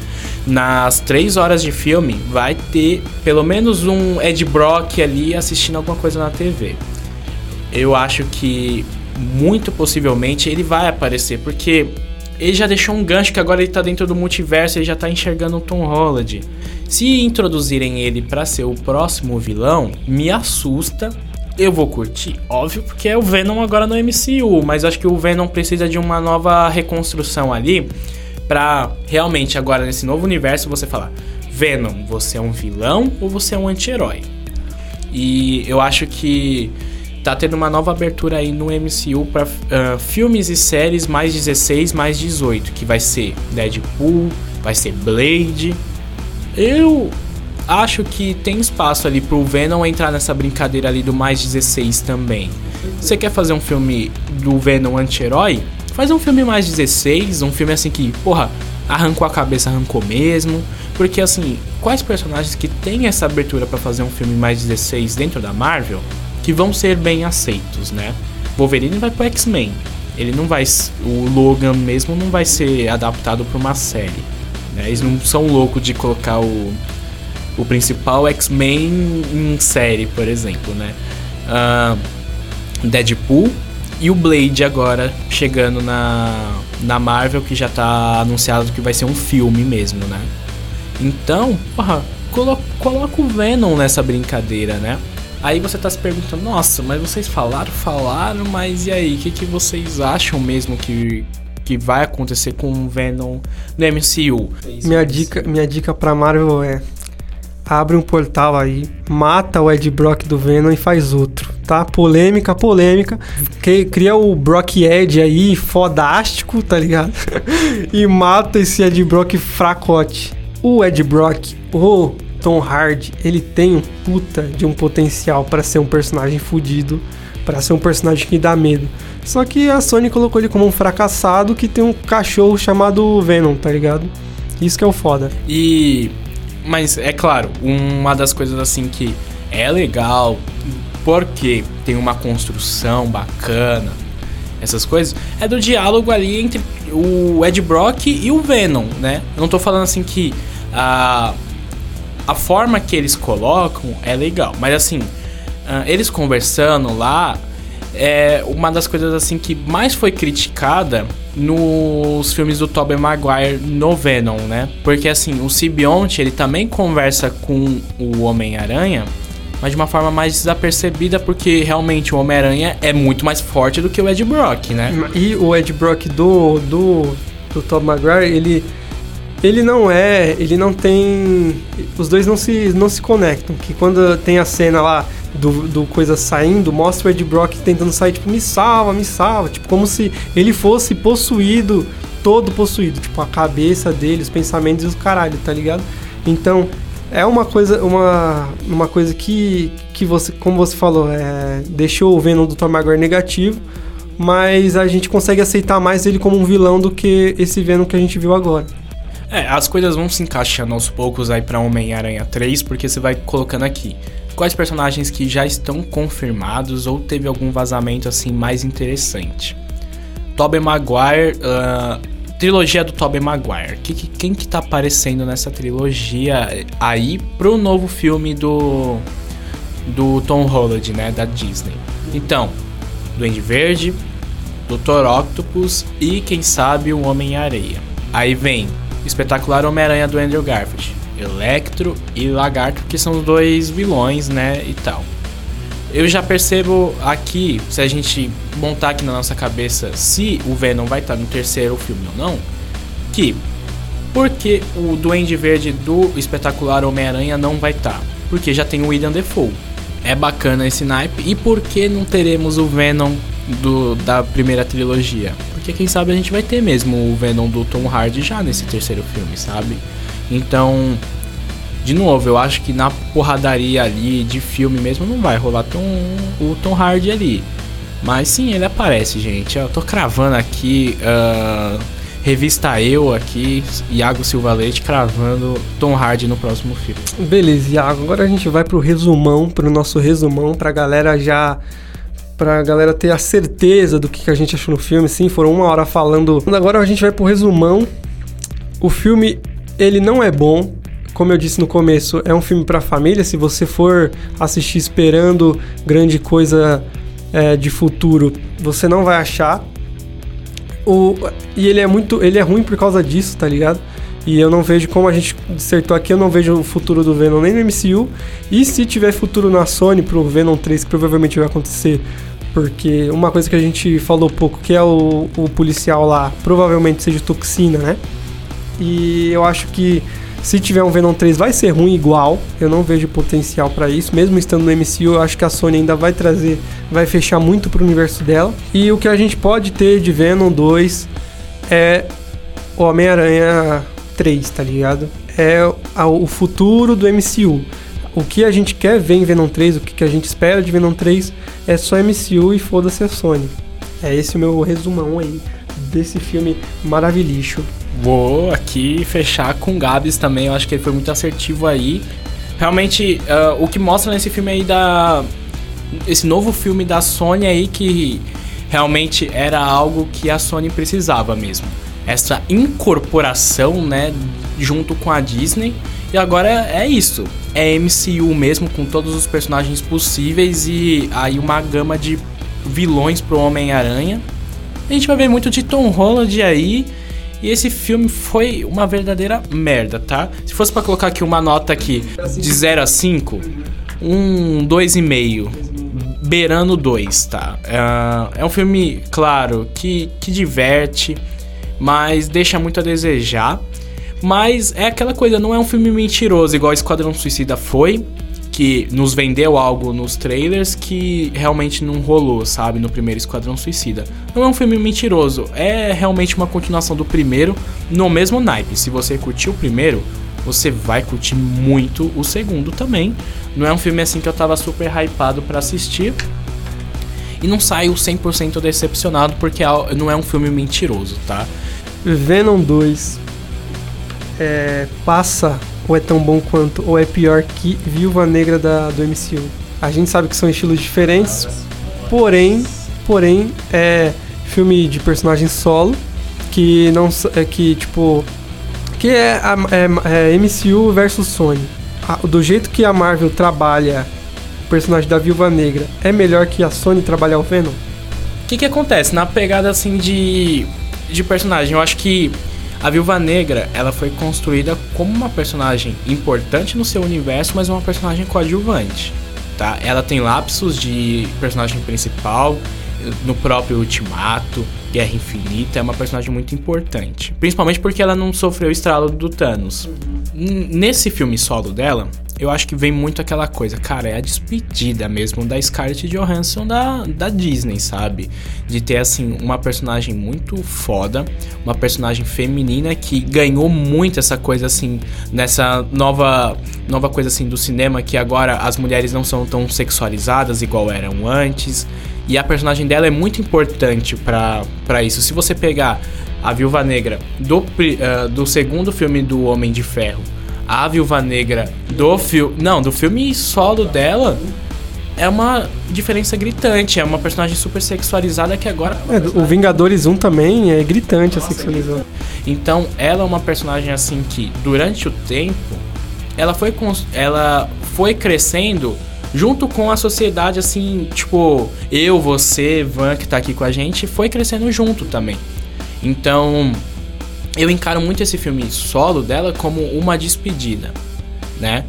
Speaker 1: nas três horas de filme vai ter pelo menos um Ed Brock ali assistindo alguma coisa na TV. Eu acho que muito possivelmente ele vai aparecer, porque ele já deixou um gancho que agora ele tá dentro do multiverso, ele já tá enxergando o Tom Holland. Se introduzirem ele para ser o próximo vilão, me assusta. Eu vou curtir, óbvio, porque é o Venom agora no MCU, mas acho que o Venom precisa de uma nova reconstrução ali para realmente agora nesse novo universo você falar: Venom, você é um vilão ou você é um anti-herói? E eu acho que tá tendo uma nova abertura aí no MCU para uh, ah, filmes e séries mais 16, mais 18, que vai ser Deadpool, vai ser Blade. Eu acho que tem espaço ali pro Venom entrar nessa brincadeira ali do mais 16 também. Você quer fazer um filme do Venom anti-herói? Faz um filme mais 16, um filme assim que, porra, arrancou a cabeça, arrancou mesmo. Porque assim, quais personagens que tem essa abertura para fazer um filme mais 16 dentro da Marvel que vão ser bem aceitos, né? Wolverine vai pro X-Men. Ele não vai. O Logan mesmo não vai ser adaptado para uma série. Né? Eles não são loucos de colocar o, o principal X-Men em série, por exemplo, né? Uh, Deadpool e o Blade agora chegando na, na Marvel, que já tá anunciado que vai ser um filme mesmo, né? Então, porra, colo coloca o Venom nessa brincadeira, né? Aí você tá se perguntando, nossa, mas vocês falaram, falaram, mas e aí, o que, que vocês acham mesmo que, que vai acontecer com o Venom no MCU?
Speaker 2: Minha dica, minha dica pra Marvel é abre um portal aí, mata o Ed Brock do Venom e faz outro, tá? Polêmica, polêmica. Que, cria o Brock Ed aí, fodástico, tá ligado? e mata esse Ed Brock fracote. O Ed Brock, o Tom Hardy, ele tem um puta de um potencial para ser um personagem fudido, para ser um personagem que dá medo. Só que a Sony colocou ele como um fracassado que tem um cachorro chamado Venom, tá ligado? Isso que é o foda.
Speaker 1: E mas é claro, uma das coisas assim que é legal porque tem uma construção bacana, essas coisas, é do diálogo ali entre o Ed Brock e o Venom, né? Eu não tô falando assim que a a forma que eles colocam é legal, mas assim, uh, eles conversando lá é uma das coisas assim que mais foi criticada nos filmes do Tobey Maguire no Venom, né? Porque assim, o Sibionte, ele também conversa com o Homem-Aranha, mas de uma forma mais desapercebida, porque realmente o Homem-Aranha é muito mais forte do que o Ed Brock, né?
Speaker 2: E o Ed Brock do, do, do Tobey Maguire, ele ele não é, ele não tem, os dois não se, não se conectam, que quando tem a cena lá do, do coisa saindo, mostra o Ed Brock tentando sair, tipo, me salva, me salva, tipo, como se ele fosse possuído, todo possuído, tipo, a cabeça dele, os pensamentos e os caralho, tá ligado? Então, é uma coisa, uma, uma coisa que, que você, como você falou, é, deixou o Venom do Tom Maguire negativo, mas a gente consegue aceitar mais ele como um vilão do que esse Venom que a gente viu agora.
Speaker 1: É, as coisas vão se encaixando aos poucos aí pra Homem-Aranha 3, porque você vai colocando aqui quais personagens que já estão confirmados ou teve algum vazamento assim mais interessante. Tobey Maguire, uh, trilogia do Tobey Maguire. Que, que, quem que tá aparecendo nessa trilogia aí pro novo filme do do Tom Holland, né, da Disney? Então, Duende Verde, Dr. Octopus e quem sabe o Homem-Areia. Aí vem espetacular Homem-Aranha do Andrew Garfield, Electro e Lagarto, que são os dois vilões, né, e tal. Eu já percebo aqui, se a gente montar aqui na nossa cabeça se o Venom vai estar no terceiro filme ou não, que porque o Duende Verde do espetacular Homem-Aranha não vai estar? Porque já tem o William Defoe. É bacana esse naipe. E por que não teremos o Venom do, da primeira trilogia? Porque quem sabe a gente vai ter mesmo o Venom do Tom Hardy já nesse terceiro filme, sabe? Então, de novo, eu acho que na porradaria ali de filme mesmo não vai rolar tão, o Tom Hardy ali. Mas sim, ele aparece, gente. Eu tô cravando aqui. Uh, revista Eu aqui, Iago Silva Leite, cravando Tom Hardy no próximo filme.
Speaker 2: Beleza, Iago. Agora a gente vai pro resumão, pro nosso resumão, pra galera já pra galera ter a certeza do que, a gente achou no filme. Sim, foram uma hora falando. Agora a gente vai pro resumão. O filme, ele não é bom. Como eu disse no começo, é um filme pra família. Se você for assistir esperando grande coisa é, de futuro você não vai achar. O, e ele é muito. Ele é ruim por causa disso, tá ligado? E eu não vejo, como a gente dissertou aqui, eu não vejo o futuro do Venom nem no MCU. E se tiver futuro na Sony pro Venom 3, que provavelmente vai acontecer, porque uma coisa que a gente falou pouco, que é o, o policial lá, provavelmente seja toxina, né? E eu acho que se tiver um Venom 3 vai ser ruim igual. Eu não vejo potencial para isso. Mesmo estando no MCU, eu acho que a Sony ainda vai trazer, vai fechar muito pro universo dela. E o que a gente pode ter de Venom 2 é o Homem-Aranha 3, tá ligado? É o futuro do MCU. O que a gente quer ver em Venom 3, o que a gente espera de Venom 3 é só MCU e foda-se a Sony. É esse o meu resumão aí desse filme maravilhoso.
Speaker 1: Vou aqui fechar com o Gabs também, eu acho que ele foi muito assertivo aí. Realmente, uh, o que mostra nesse filme aí da. Esse novo filme da Sony aí que realmente era algo que a Sony precisava mesmo. Essa incorporação, né, junto com a Disney. E agora é isso. É MCU mesmo, com todos os personagens possíveis e aí uma gama de vilões pro Homem-Aranha. A gente vai ver muito de Tom Holland aí. E esse filme foi uma verdadeira merda, tá? Se fosse para colocar aqui uma nota aqui de 0 a 5, um 2,5. Beirando 2, tá? É, é um filme, claro, que, que diverte, mas deixa muito a desejar. Mas é aquela coisa, não é um filme mentiroso, igual Esquadrão Suicida foi que nos vendeu algo nos trailers que realmente não rolou, sabe, no primeiro Esquadrão Suicida. Não é um filme mentiroso, é realmente uma continuação do primeiro no mesmo naipe. Se você curtiu o primeiro, você vai curtir muito o segundo também. Não é um filme assim que eu tava super hypado para assistir. E não saio 100% decepcionado porque é não é um filme mentiroso, tá?
Speaker 2: Venom 2 é, passa ou é tão bom quanto, ou é pior que Viúva Negra da, do MCU. A gente sabe que são estilos diferentes, porém, porém é filme de personagem solo que não é que tipo que é, é, é MCU versus Sony. do jeito que a Marvel trabalha o personagem da Viúva Negra é melhor que a Sony trabalhar o Venom.
Speaker 1: O que que acontece na pegada assim de de personagem? Eu acho que a Viúva Negra, ela foi construída como uma personagem importante no seu universo, mas uma personagem coadjuvante, tá? Ela tem lapsos de personagem principal no próprio Ultimato, Guerra Infinita, é uma personagem muito importante, principalmente porque ela não sofreu o estralo do Thanos. Nesse filme solo dela, eu acho que vem muito aquela coisa, cara, é a despedida mesmo da Scarlett Johansson da, da Disney, sabe? De ter, assim, uma personagem muito foda, uma personagem feminina que ganhou muito essa coisa, assim, nessa nova, nova coisa, assim, do cinema, que agora as mulheres não são tão sexualizadas igual eram antes. E a personagem dela é muito importante para isso. Se você pegar a Viúva Negra do, uh, do segundo filme do Homem de Ferro a Viúva Negra do filme. Não, do filme solo dela. É uma diferença gritante, é uma personagem super sexualizada que agora.
Speaker 2: É, o Vingadores 1 também é gritante a sexualização.
Speaker 1: Então, ela é uma personagem assim que, durante o tempo, ela foi, ela foi crescendo junto com a sociedade, assim, tipo, eu, você, Van, que tá aqui com a gente, foi crescendo junto também. Então, eu encaro muito esse filme solo dela como uma despedida, né?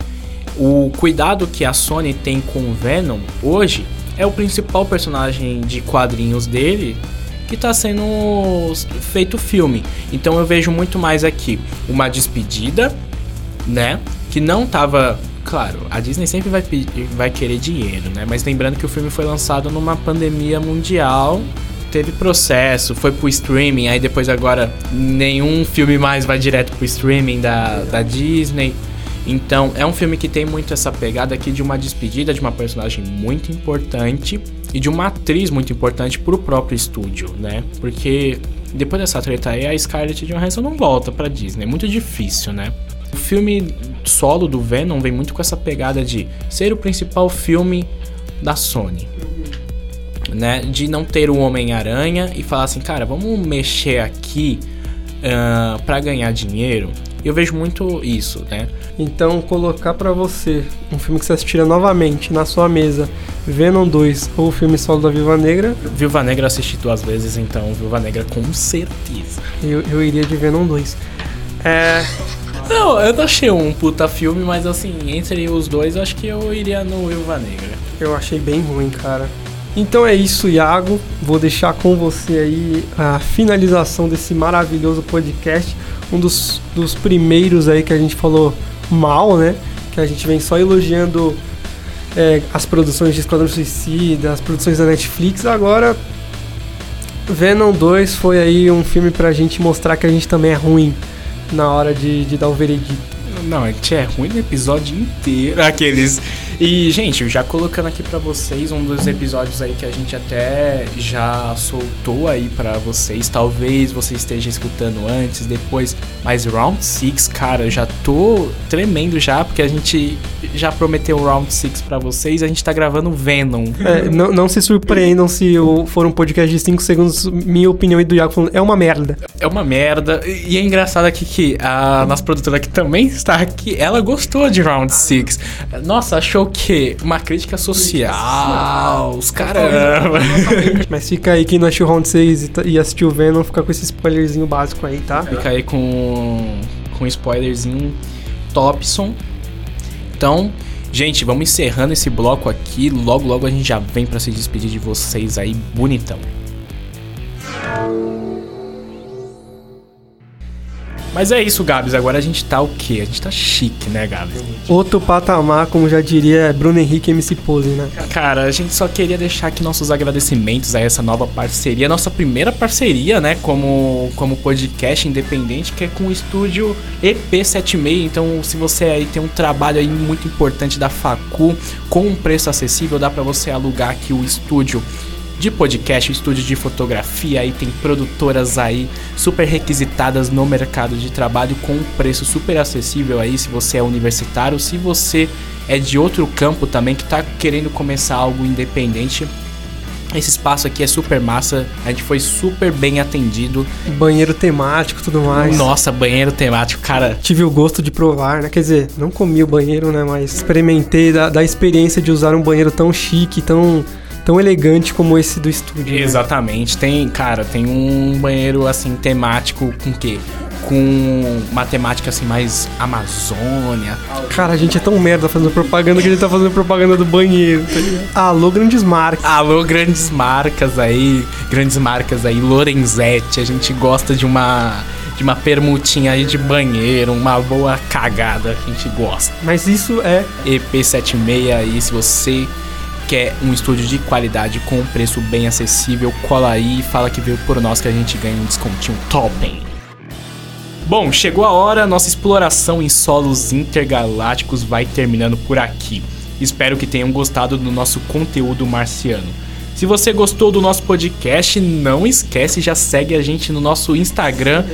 Speaker 1: O cuidado que a Sony tem com o Venom hoje é o principal personagem de quadrinhos dele que está sendo feito filme. Então eu vejo muito mais aqui uma despedida, né? Que não tava. Claro, a Disney sempre vai, vai querer dinheiro, né? Mas lembrando que o filme foi lançado numa pandemia mundial teve processo, foi pro streaming, aí depois agora nenhum filme mais vai direto pro streaming da, da Disney. Então é um filme que tem muito essa pegada aqui de uma despedida de uma personagem muito importante e de uma atriz muito importante pro próprio estúdio, né? Porque depois dessa treta aí, a Scarlett Johansson não volta pra Disney, é muito difícil, né? O filme solo do Venom vem muito com essa pegada de ser o principal filme da Sony né? De não ter o Homem-Aranha e falar assim, cara, vamos mexer aqui uh, para ganhar dinheiro. Eu vejo muito isso, né?
Speaker 2: Então, colocar pra você um filme que você assistiria novamente na sua mesa, Venom 2 ou o filme solo da Viúva Negra,
Speaker 1: Viúva Negra eu assisti duas vezes, então Viúva Negra com certeza.
Speaker 2: eu, eu iria de Venom 2. É,
Speaker 1: Não, eu não achei um puta filme, mas assim, entre os dois, eu acho que eu iria no Viúva Negra.
Speaker 2: eu achei bem ruim, cara. Então é isso, Iago. Vou deixar com você aí a finalização desse maravilhoso podcast. Um dos, dos primeiros aí que a gente falou mal, né? Que a gente vem só elogiando é, as produções de Esquadrão Suicida, as produções da Netflix. Agora, Venom 2 foi aí um filme pra gente mostrar que a gente também é ruim na hora de, de dar o veredito.
Speaker 1: Não, a gente é ruim no episódio inteiro. Aqueles. E, gente, já colocando aqui pra vocês um dos episódios aí que a gente até já soltou aí pra vocês. Talvez você esteja escutando antes, depois. Mas Round 6, cara, eu já tô tremendo já, porque a gente já prometeu o Round 6 pra vocês. A gente tá gravando Venom.
Speaker 2: É, não, não se surpreendam se for um podcast de 5 segundos, minha opinião e do Iago falando, é uma merda.
Speaker 1: É uma merda. E é engraçado aqui que a nossa produtora que também está aqui, ela gostou de Round 6. Nossa, achou que uma crítica social. Os caramba.
Speaker 2: Mas fica aí quem não assistiu Round 6 e, tá- e assistiu Venom, fica com esse spoilerzinho básico aí, tá?
Speaker 1: Fica aí com, com um spoilerzinho Topson. Então, gente, vamos encerrando esse bloco aqui. Logo, logo a gente já vem pra se despedir de vocês aí, bonitão. Mas é isso, Gabs. Agora a gente tá o quê? A gente tá chique, né, Gabs?
Speaker 2: Outro patamar, como já diria Bruno Henrique MC Pose, né?
Speaker 1: Cara, a gente só queria deixar aqui nossos agradecimentos a essa nova parceria, nossa primeira parceria, né, como, como podcast independente, que é com o estúdio EP76. Então, se você aí tem um trabalho aí muito importante da Facu com um preço acessível, dá pra você alugar aqui o estúdio de podcast, o estúdio de fotografia, aí tem produtoras aí super requisitadas no mercado de trabalho com um preço super acessível aí, se você é universitário, se você é de outro campo também que tá querendo começar algo independente. Esse espaço aqui é super massa, a gente foi super bem atendido.
Speaker 2: Banheiro temático e tudo mais.
Speaker 1: Nossa, banheiro temático, cara.
Speaker 2: Tive o gosto de provar, né? Quer dizer, não comi o banheiro, né? Mas experimentei da, da experiência de usar um banheiro tão chique, tão, tão elegante como esse do estúdio. né?
Speaker 1: Exatamente. Tem, cara, tem um banheiro assim temático com o quê? Com uma temática assim mais Amazônia.
Speaker 2: Cara, a gente é tão merda fazendo propaganda que a gente tá fazendo propaganda do banheiro. Tá? Alô, grandes marcas.
Speaker 1: Alô, grandes marcas aí, grandes marcas aí, Lorenzetti, a gente gosta de uma de uma permutinha aí de banheiro, uma boa cagada, a gente gosta.
Speaker 2: Mas isso é
Speaker 1: EP76 aí, se você quer um estúdio de qualidade com um preço bem acessível, cola aí e fala que veio por nós que a gente ganha um descontinho top. Bom, chegou a hora, nossa exploração em solos intergalácticos vai terminando por aqui. Espero que tenham gostado do nosso conteúdo marciano. Se você gostou do nosso podcast, não esquece, já segue a gente no nosso Instagram,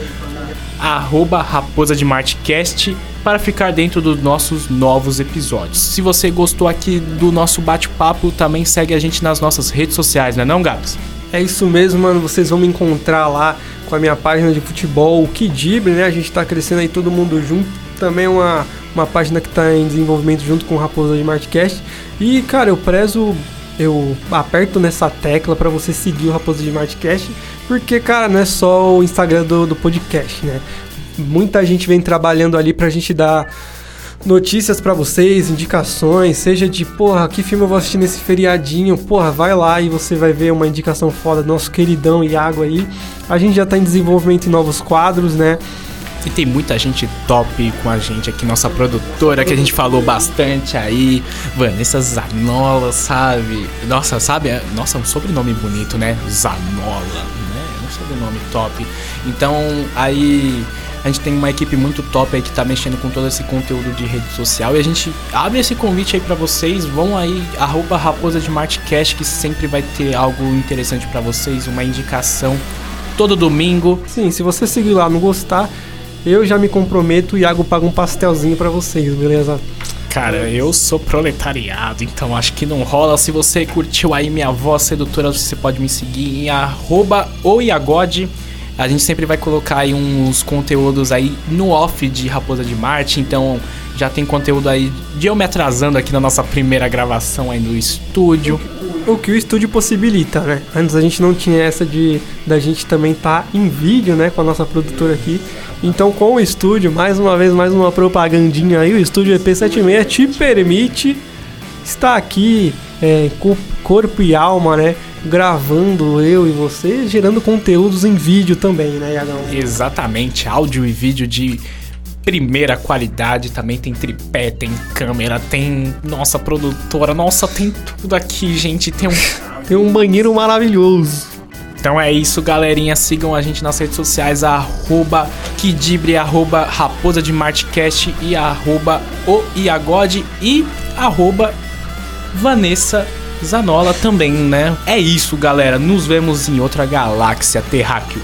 Speaker 1: arroba Raposa de Martcast, para ficar dentro dos nossos novos episódios. Se você gostou aqui do nosso bate-papo, também segue a gente nas nossas redes sociais, não é não, Gabs?
Speaker 2: É isso mesmo, mano. Vocês vão me encontrar lá com a minha página de futebol, o Kidibre, né? A gente tá crescendo aí todo mundo junto. Também uma, uma página que tá em desenvolvimento junto com o Raposa de Martcast. E, cara, eu prezo, eu aperto nessa tecla pra você seguir o Raposa de Martcast, porque, cara, não é só o Instagram do, do podcast, né? Muita gente vem trabalhando ali pra gente dar notícias pra vocês, indicações, seja de, porra, que filme eu vou assistir nesse feriadinho, porra, vai lá e você vai ver uma indicação foda do nosso queridão Iago aí. A gente já tá em desenvolvimento em novos quadros, né?
Speaker 1: E tem muita gente top com a gente aqui, nossa produtora, que a gente falou bastante aí. Vanessa Zanola, sabe? Nossa, sabe? É- Nossa, um sobrenome bonito, né? Zanola, sobrenome top. Então, aí a gente tem uma equipe muito top aí que tá mexendo com todo esse conteúdo de rede social. E a gente abre esse convite aí pra vocês. Vão aí, arroba Raposa de Martcast, que sempre vai ter algo interessante pra vocês, uma indicação todo domingo.
Speaker 2: Sim, se você seguir lá não gostar, eu já me comprometo, o Iago paga um pastelzinho pra vocês, beleza?
Speaker 1: Cara, eu sou proletariado, então acho que não rola. Se você curtiu aí minha voz sedutora, você pode me seguir em arroba oiagode. A gente sempre vai colocar aí uns conteúdos aí no off de Raposa de Marte, então já tem conteúdo aí de eu me atrasando aqui na nossa primeira gravação aí no estúdio.
Speaker 2: O que o estúdio possibilita, né? Antes a gente não tinha essa de da gente também estar tá em vídeo, né, com a nossa produtora aqui. Então, com o estúdio, mais uma vez, mais uma propagandinha aí, o estúdio EP76 te permite estar aqui é, corpo e alma, né? Gravando eu e você, gerando conteúdos em vídeo também, né, Iagão?
Speaker 1: Exatamente, áudio e vídeo de primeira qualidade, também tem tripé, tem câmera, tem nossa produtora, nossa, tem tudo aqui, gente, tem um
Speaker 2: tem um banheiro maravilhoso.
Speaker 1: Então é isso, galerinha. Sigam a gente nas redes sociais, arroba Kidibre, arroba Raposa de Martcast e arroba o Iagode e arroba Vanessa Zanola também, né? É isso, galera. Nos vemos em outra galáxia terráqueo.